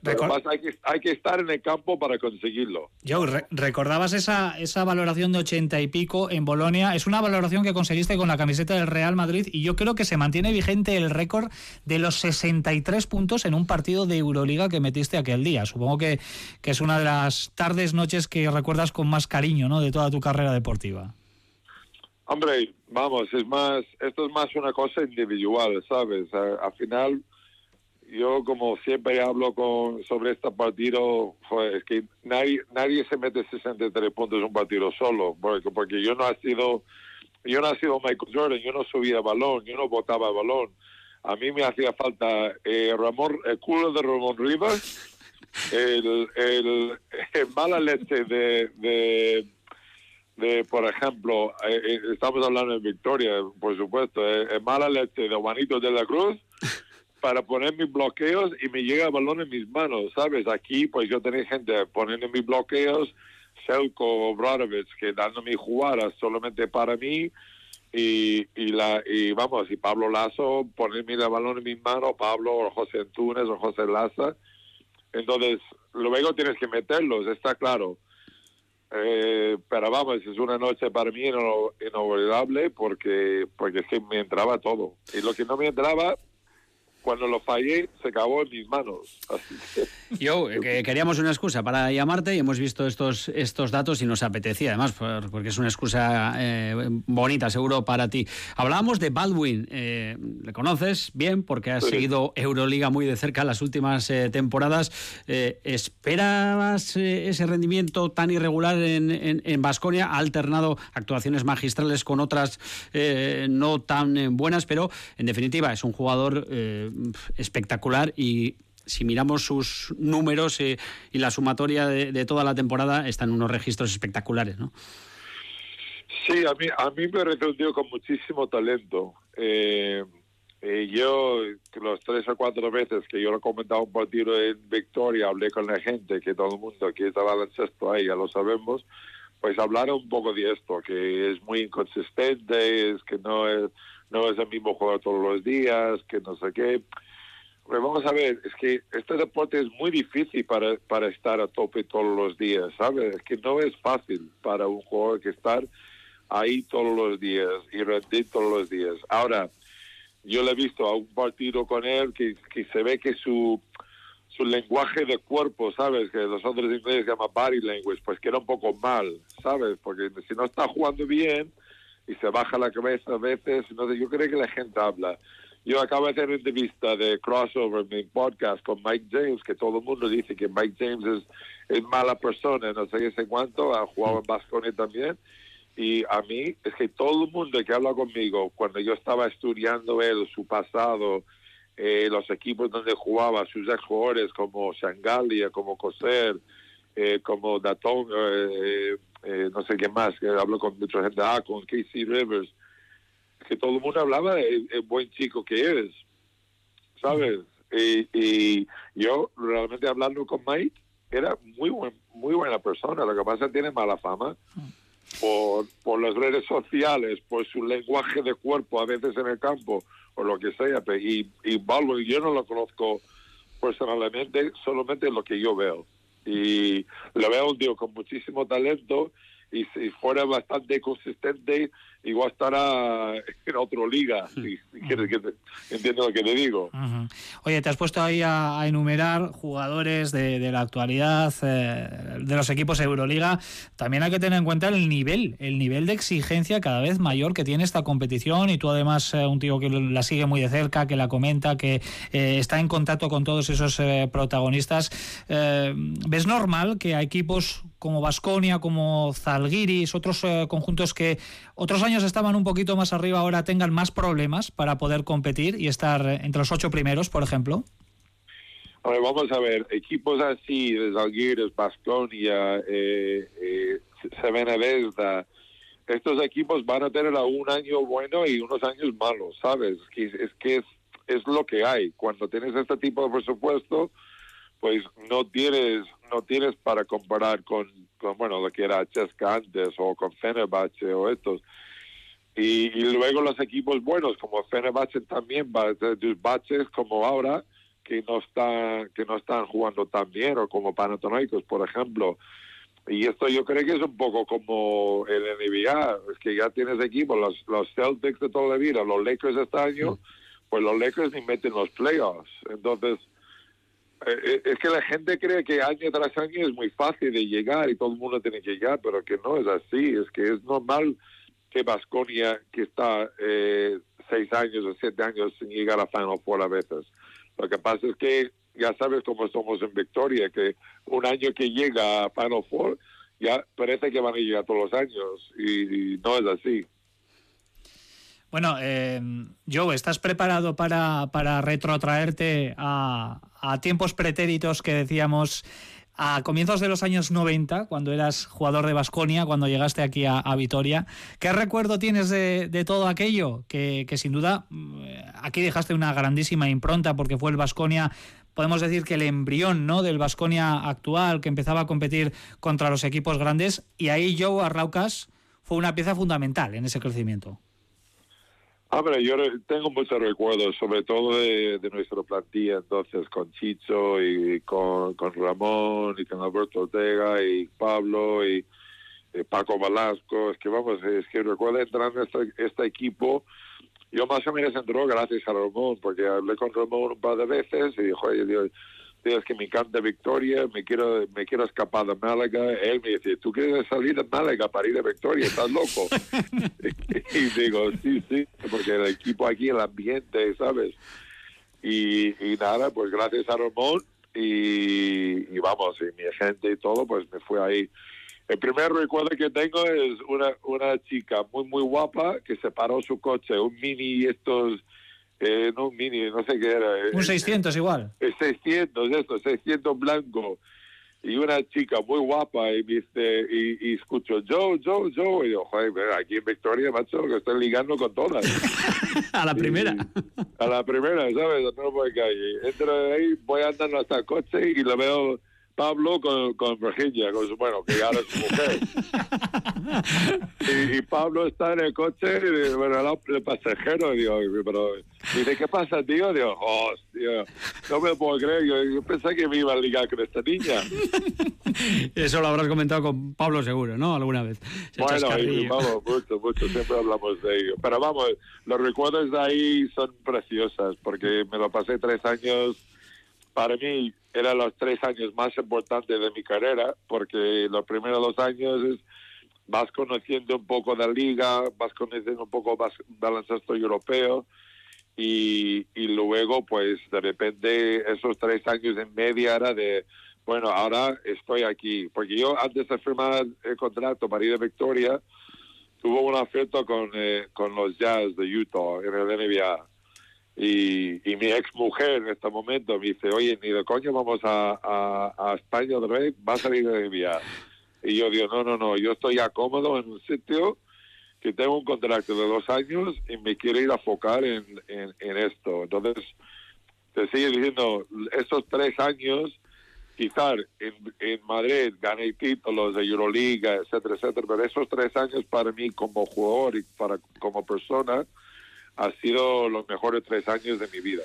Pero Recor- más hay, que, hay que estar en el campo para conseguirlo. Joe, re- recordabas esa, esa valoración de 80 y pico en Bolonia. Es una valoración que conseguiste con la camiseta del Real Madrid y yo creo que se mantiene vigente el récord de los 63 puntos en un partido de Euroliga que metiste aquel día. Supongo que, que es una de las tardes, noches que recuerdas con más cariño ¿no? de toda tu carrera deportiva. Hombre, vamos, es más, esto es más una cosa individual, ¿sabes? A- al final, yo como siempre hablo con sobre este partido, joder, es que nadie, nadie se mete 63 puntos en un partido solo, porque, porque yo no he sido, yo no he sido Michael Jordan, yo no subía balón, yo no botaba balón. A mí me hacía falta eh, Ramón, el culo de Ramón Rivas, el, el, el mala leche de, de de, por ejemplo, eh, eh, estamos hablando de Victoria, por supuesto, eh, eh, mala leche de Juanito de la Cruz para poner mis bloqueos y me llega el balón en mis manos, ¿sabes? Aquí, pues yo tenía gente poniendo mis bloqueos, Selko Bradovic, que dándome jugadas solamente para mí, y, y, la, y vamos, y Pablo Lazo ponerme el balón en mis manos, Pablo o José Antunes o José Laza. Entonces, luego tienes que meterlos, está claro. Eh, pero vamos, es una noche para mí ino- inolvidable porque, porque es que me entraba todo. Y lo que no me entraba, cuando lo fallé, se acabó en mis manos. Así que, Yo, eh, que queríamos una excusa para llamarte y hemos visto estos, estos datos y nos apetecía, además, por- porque es una excusa eh, bonita, seguro, para ti. Hablábamos de Baldwin, eh, le conoces bien porque has Sí. seguido Euroliga muy de cerca las últimas temporadas. ¿Esperabas ese rendimiento tan irregular en Basconia? ha alternado actuaciones magistrales con otras no tan buenas, pero en definitiva es un jugador espectacular y si miramos sus números eh, y la sumatoria de, toda la temporada, están unos registros espectaculares, ¿no? sí, a mí, a mí me tío con muchísimo talento. Eh, eh, yo, los tres o cuatro veces que yo lo he comentado un partido en Victoria, hablé con la gente, que todo el mundo que está baloncesto ahí, ya lo sabemos, pues hablaron un poco de esto, que es muy inconsistente, es que no es, no es el mismo jugador todos los días, que no sé qué. Vamos a ver, es que este deporte es muy difícil para, para estar a tope todos los días, ¿sabes? Es que no es fácil para un jugador que estar ahí todos los días y rendir todos los días. Ahora, yo le he visto a un partido con él que, que se ve que su, su lenguaje de cuerpo, ¿sabes? Que los otros ingleses llaman body language, pues que era un poco mal, ¿sabes? Porque si no está jugando bien y se baja la cabeza a veces, no sé, yo creo que la gente habla. Yo acabo de hacer una entrevista de crossover en mi podcast con Mike James, que todo el mundo dice que Mike James es, es mala persona, no sé qué sé cuánto, ha jugado en Basconia también. Y a mí es que todo el mundo que habla conmigo, cuando yo estaba estudiando él, su pasado, eh, los equipos donde jugaba, sus ex jugadores como Shangalia, como Coser, eh, como Datón, eh, eh, no sé qué más, que hablo con mucha gente, ah, con Casey Rivers, que todo el mundo hablaba de el buen chico que eres, ¿sabes? Y, y yo realmente hablando con Mike, era muy buen, muy buena persona, lo que pasa es que tiene mala fama por, por las redes sociales, por su lenguaje de cuerpo a veces en el campo o lo que sea. Y, y Balbo, yo no lo conozco personalmente, solamente lo que yo veo. Y lo veo tío con muchísimo talento y si fuera bastante consistente, igual estará en otra liga. Si, si quieres que te, entiendo lo que te digo. Oye, te has puesto ahí a, a enumerar jugadores de, de la actualidad eh, de los equipos Euroliga. También hay que tener en cuenta el nivel, el nivel de exigencia cada vez mayor que tiene esta competición y tú además eh, un tío que la sigue muy de cerca, que la comenta, que eh, está en contacto con todos esos protagonistas. ¿Ves normal que a equipos como Vasconia, como Zalgiris, otros conjuntos que otros años estaban un poquito más arriba, ahora tengan más problemas para poder competir y estar eh, entre los ocho primeros, por ejemplo? Vamos a ver, equipos así, Zalgiris, Baskonia, eh, eh, estos equipos van a tener un año bueno y unos años malos, ¿sabes? Es que es lo que hay. Cuando tienes este tipo de presupuesto, pues no tienes no tienes para comparar con, con bueno, lo que era Chesca antes o con Fenerbahce o estos. Y, y luego los equipos buenos, como Fenerbahce también, baches como ahora, que no están que no están jugando tan bien o como Panathinaikos por ejemplo. Y esto yo creo que es un poco como el NBA es que ya tienes equipos los, los Celtics de toda la vida los Lakers este año pues los Lakers ni meten los playoffs. Entonces eh, eh, es que la gente cree que año tras año es muy fácil de llegar y todo el mundo tiene que llegar pero que no es así es que es normal que Vasconia que está eh, seis años o siete años sin llegar a Final Four a veces lo que pasa es que ya sabes cómo somos en Victoria, que un año que llega a Final Four, ya parece que van a llegar todos los años, y, y no es así. Bueno, eh, Joe, ¿estás preparado para, para retrotraerte a, a tiempos pretéritos que decíamos a comienzos de los años 90, cuando eras jugador de Basconia, cuando llegaste aquí a, Vitoria? ¿Qué recuerdo tienes de, de todo aquello? Que, que sin duda mm, aquí dejaste una grandísima impronta porque fue el Basconia, podemos decir que el embrión ¿no? del Basconia actual, que empezaba a competir contra los equipos grandes, y ahí Joe Arraucas fue una pieza fundamental en ese crecimiento. Hombre, yo re- tengo muchos recuerdos, sobre todo de, de nuestra plantilla entonces, con Chicho y con, Ramón y con Alberto Ortega y Pablo y, eh, Paco Velasco. Es que vamos, es que recuerdo entrar en este, este equipo. Yo más o menos entró gracias a Ramón, porque hablé con Ramón un par de veces y dijo, oye, Dios, es que me encanta Victoria, me quiero me quiero escapar de Málaga. Él me dice, ¿tú quieres salir de Málaga para ir a Victoria? ¿Estás loco? y digo, sí, sí, porque el equipo aquí, el ambiente, ¿sabes? Y, y nada, pues gracias a Ramón y, y vamos, y mi gente y todo, pues me fue ahí. El primer recuerdo que tengo es una, una chica muy, muy guapa que se paró su coche, un mini estos, eh, no un mini, no sé qué era. eh, Un 600 igual. eh, 600, esto, 600 blanco. Y una chica muy guapa y, dice, y, y escucho, Joe, Joe, Joe. Y yo, joder, aquí en Victoria, macho, que estoy ligando con todas. a la primera. A la primera, ¿sabes? No por calle. Entro ahí, voy andando hasta el coche y lo veo Pablo con, con Virginia, con su, bueno, que ahora es su mujer. y, y Pablo está en el coche, y, bueno, el, el pasajero, y digo, pero, dice, ¿qué pasa, tío? Digo, hostia, no me puedo creer, yo, yo pensé que me iba a ligar con esta niña. Eso lo habrás comentado con Pablo seguro, ¿no? Alguna vez. Bueno, y, vamos, mucho, mucho, siempre hablamos de ello. Pero vamos, los recuerdos de ahí son preciosos, porque me lo pasé tres años, para mí eran los tres años más importantes de mi carrera, porque los primeros dos años es, vas conociendo un poco de la liga, vas conociendo un poco más baloncesto europeo, y, y luego pues de repente esos tres años en media era de bueno ahora estoy aquí. Porque yo antes de firmar el contrato para ir a Victoria tuve una oferta con eh, con los Jazz de Utah en el NBA Y, mi ex mujer en este momento me dice, oye, ni de coño vamos a, a, a España otra vez, va a salir de viaje. Y yo digo, no, no, no, yo estoy ya cómodo en un sitio que tengo un contrato de dos años y me quiero ir a focar en, en, esto. Entonces, te sigue diciendo, estos tres años, quizás en, en Madrid gané títulos de Euroliga, etcétera, etcétera, pero esos tres años para mí como jugador y para como persona ha sido los mejores tres años de mi vida.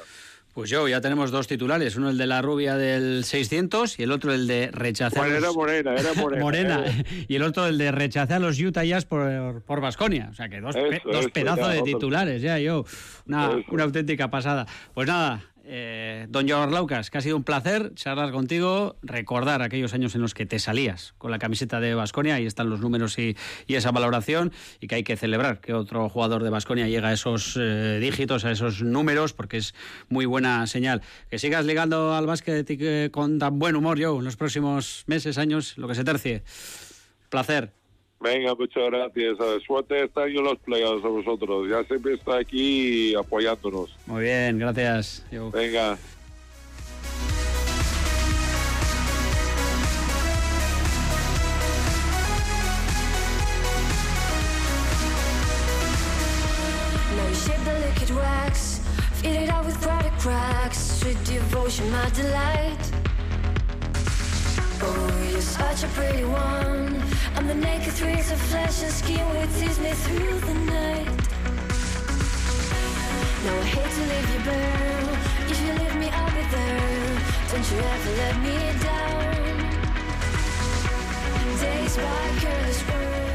Pues yo, ya tenemos dos titulares, uno el de la rubia del 600 y el otro el de rechazar... Bueno, era morena, era morena. morena. Y el otro el de rechazar a los Utah Jazz por, por Basconia. O sea que dos, pe- dos eso, pedazos ya, de titulares, ya yo. Una, una auténtica pasada. Pues nada, eh, don George Laucas, que ha sido un placer charlar contigo, recordar aquellos años en los que te salías con la camiseta de Basconia, ahí están los números y, esa valoración, y que hay que celebrar que otro jugador de Basconia llega a esos eh, dígitos, a esos números, porque es muy buena señal. Que sigas ligando al básquet que con tan buen humor, yo, en los próximos meses, años, lo que se tercie. Placer. Venga, muchas gracias. Suerte este año los playoffs a vosotros. Ya siempre está aquí apoyándonos. Muy bien, gracias. Yo. Venga. Now you shape the liquid wax, feed it out with product cracks. Sweet devotion, my delight. Oh, you're such a pretty one. I'm the naked threads of flesh and skin will tease me through the night. Now I hate to leave you burn If you leave me, I'll be there. Don't you ever let me down. Days by careless words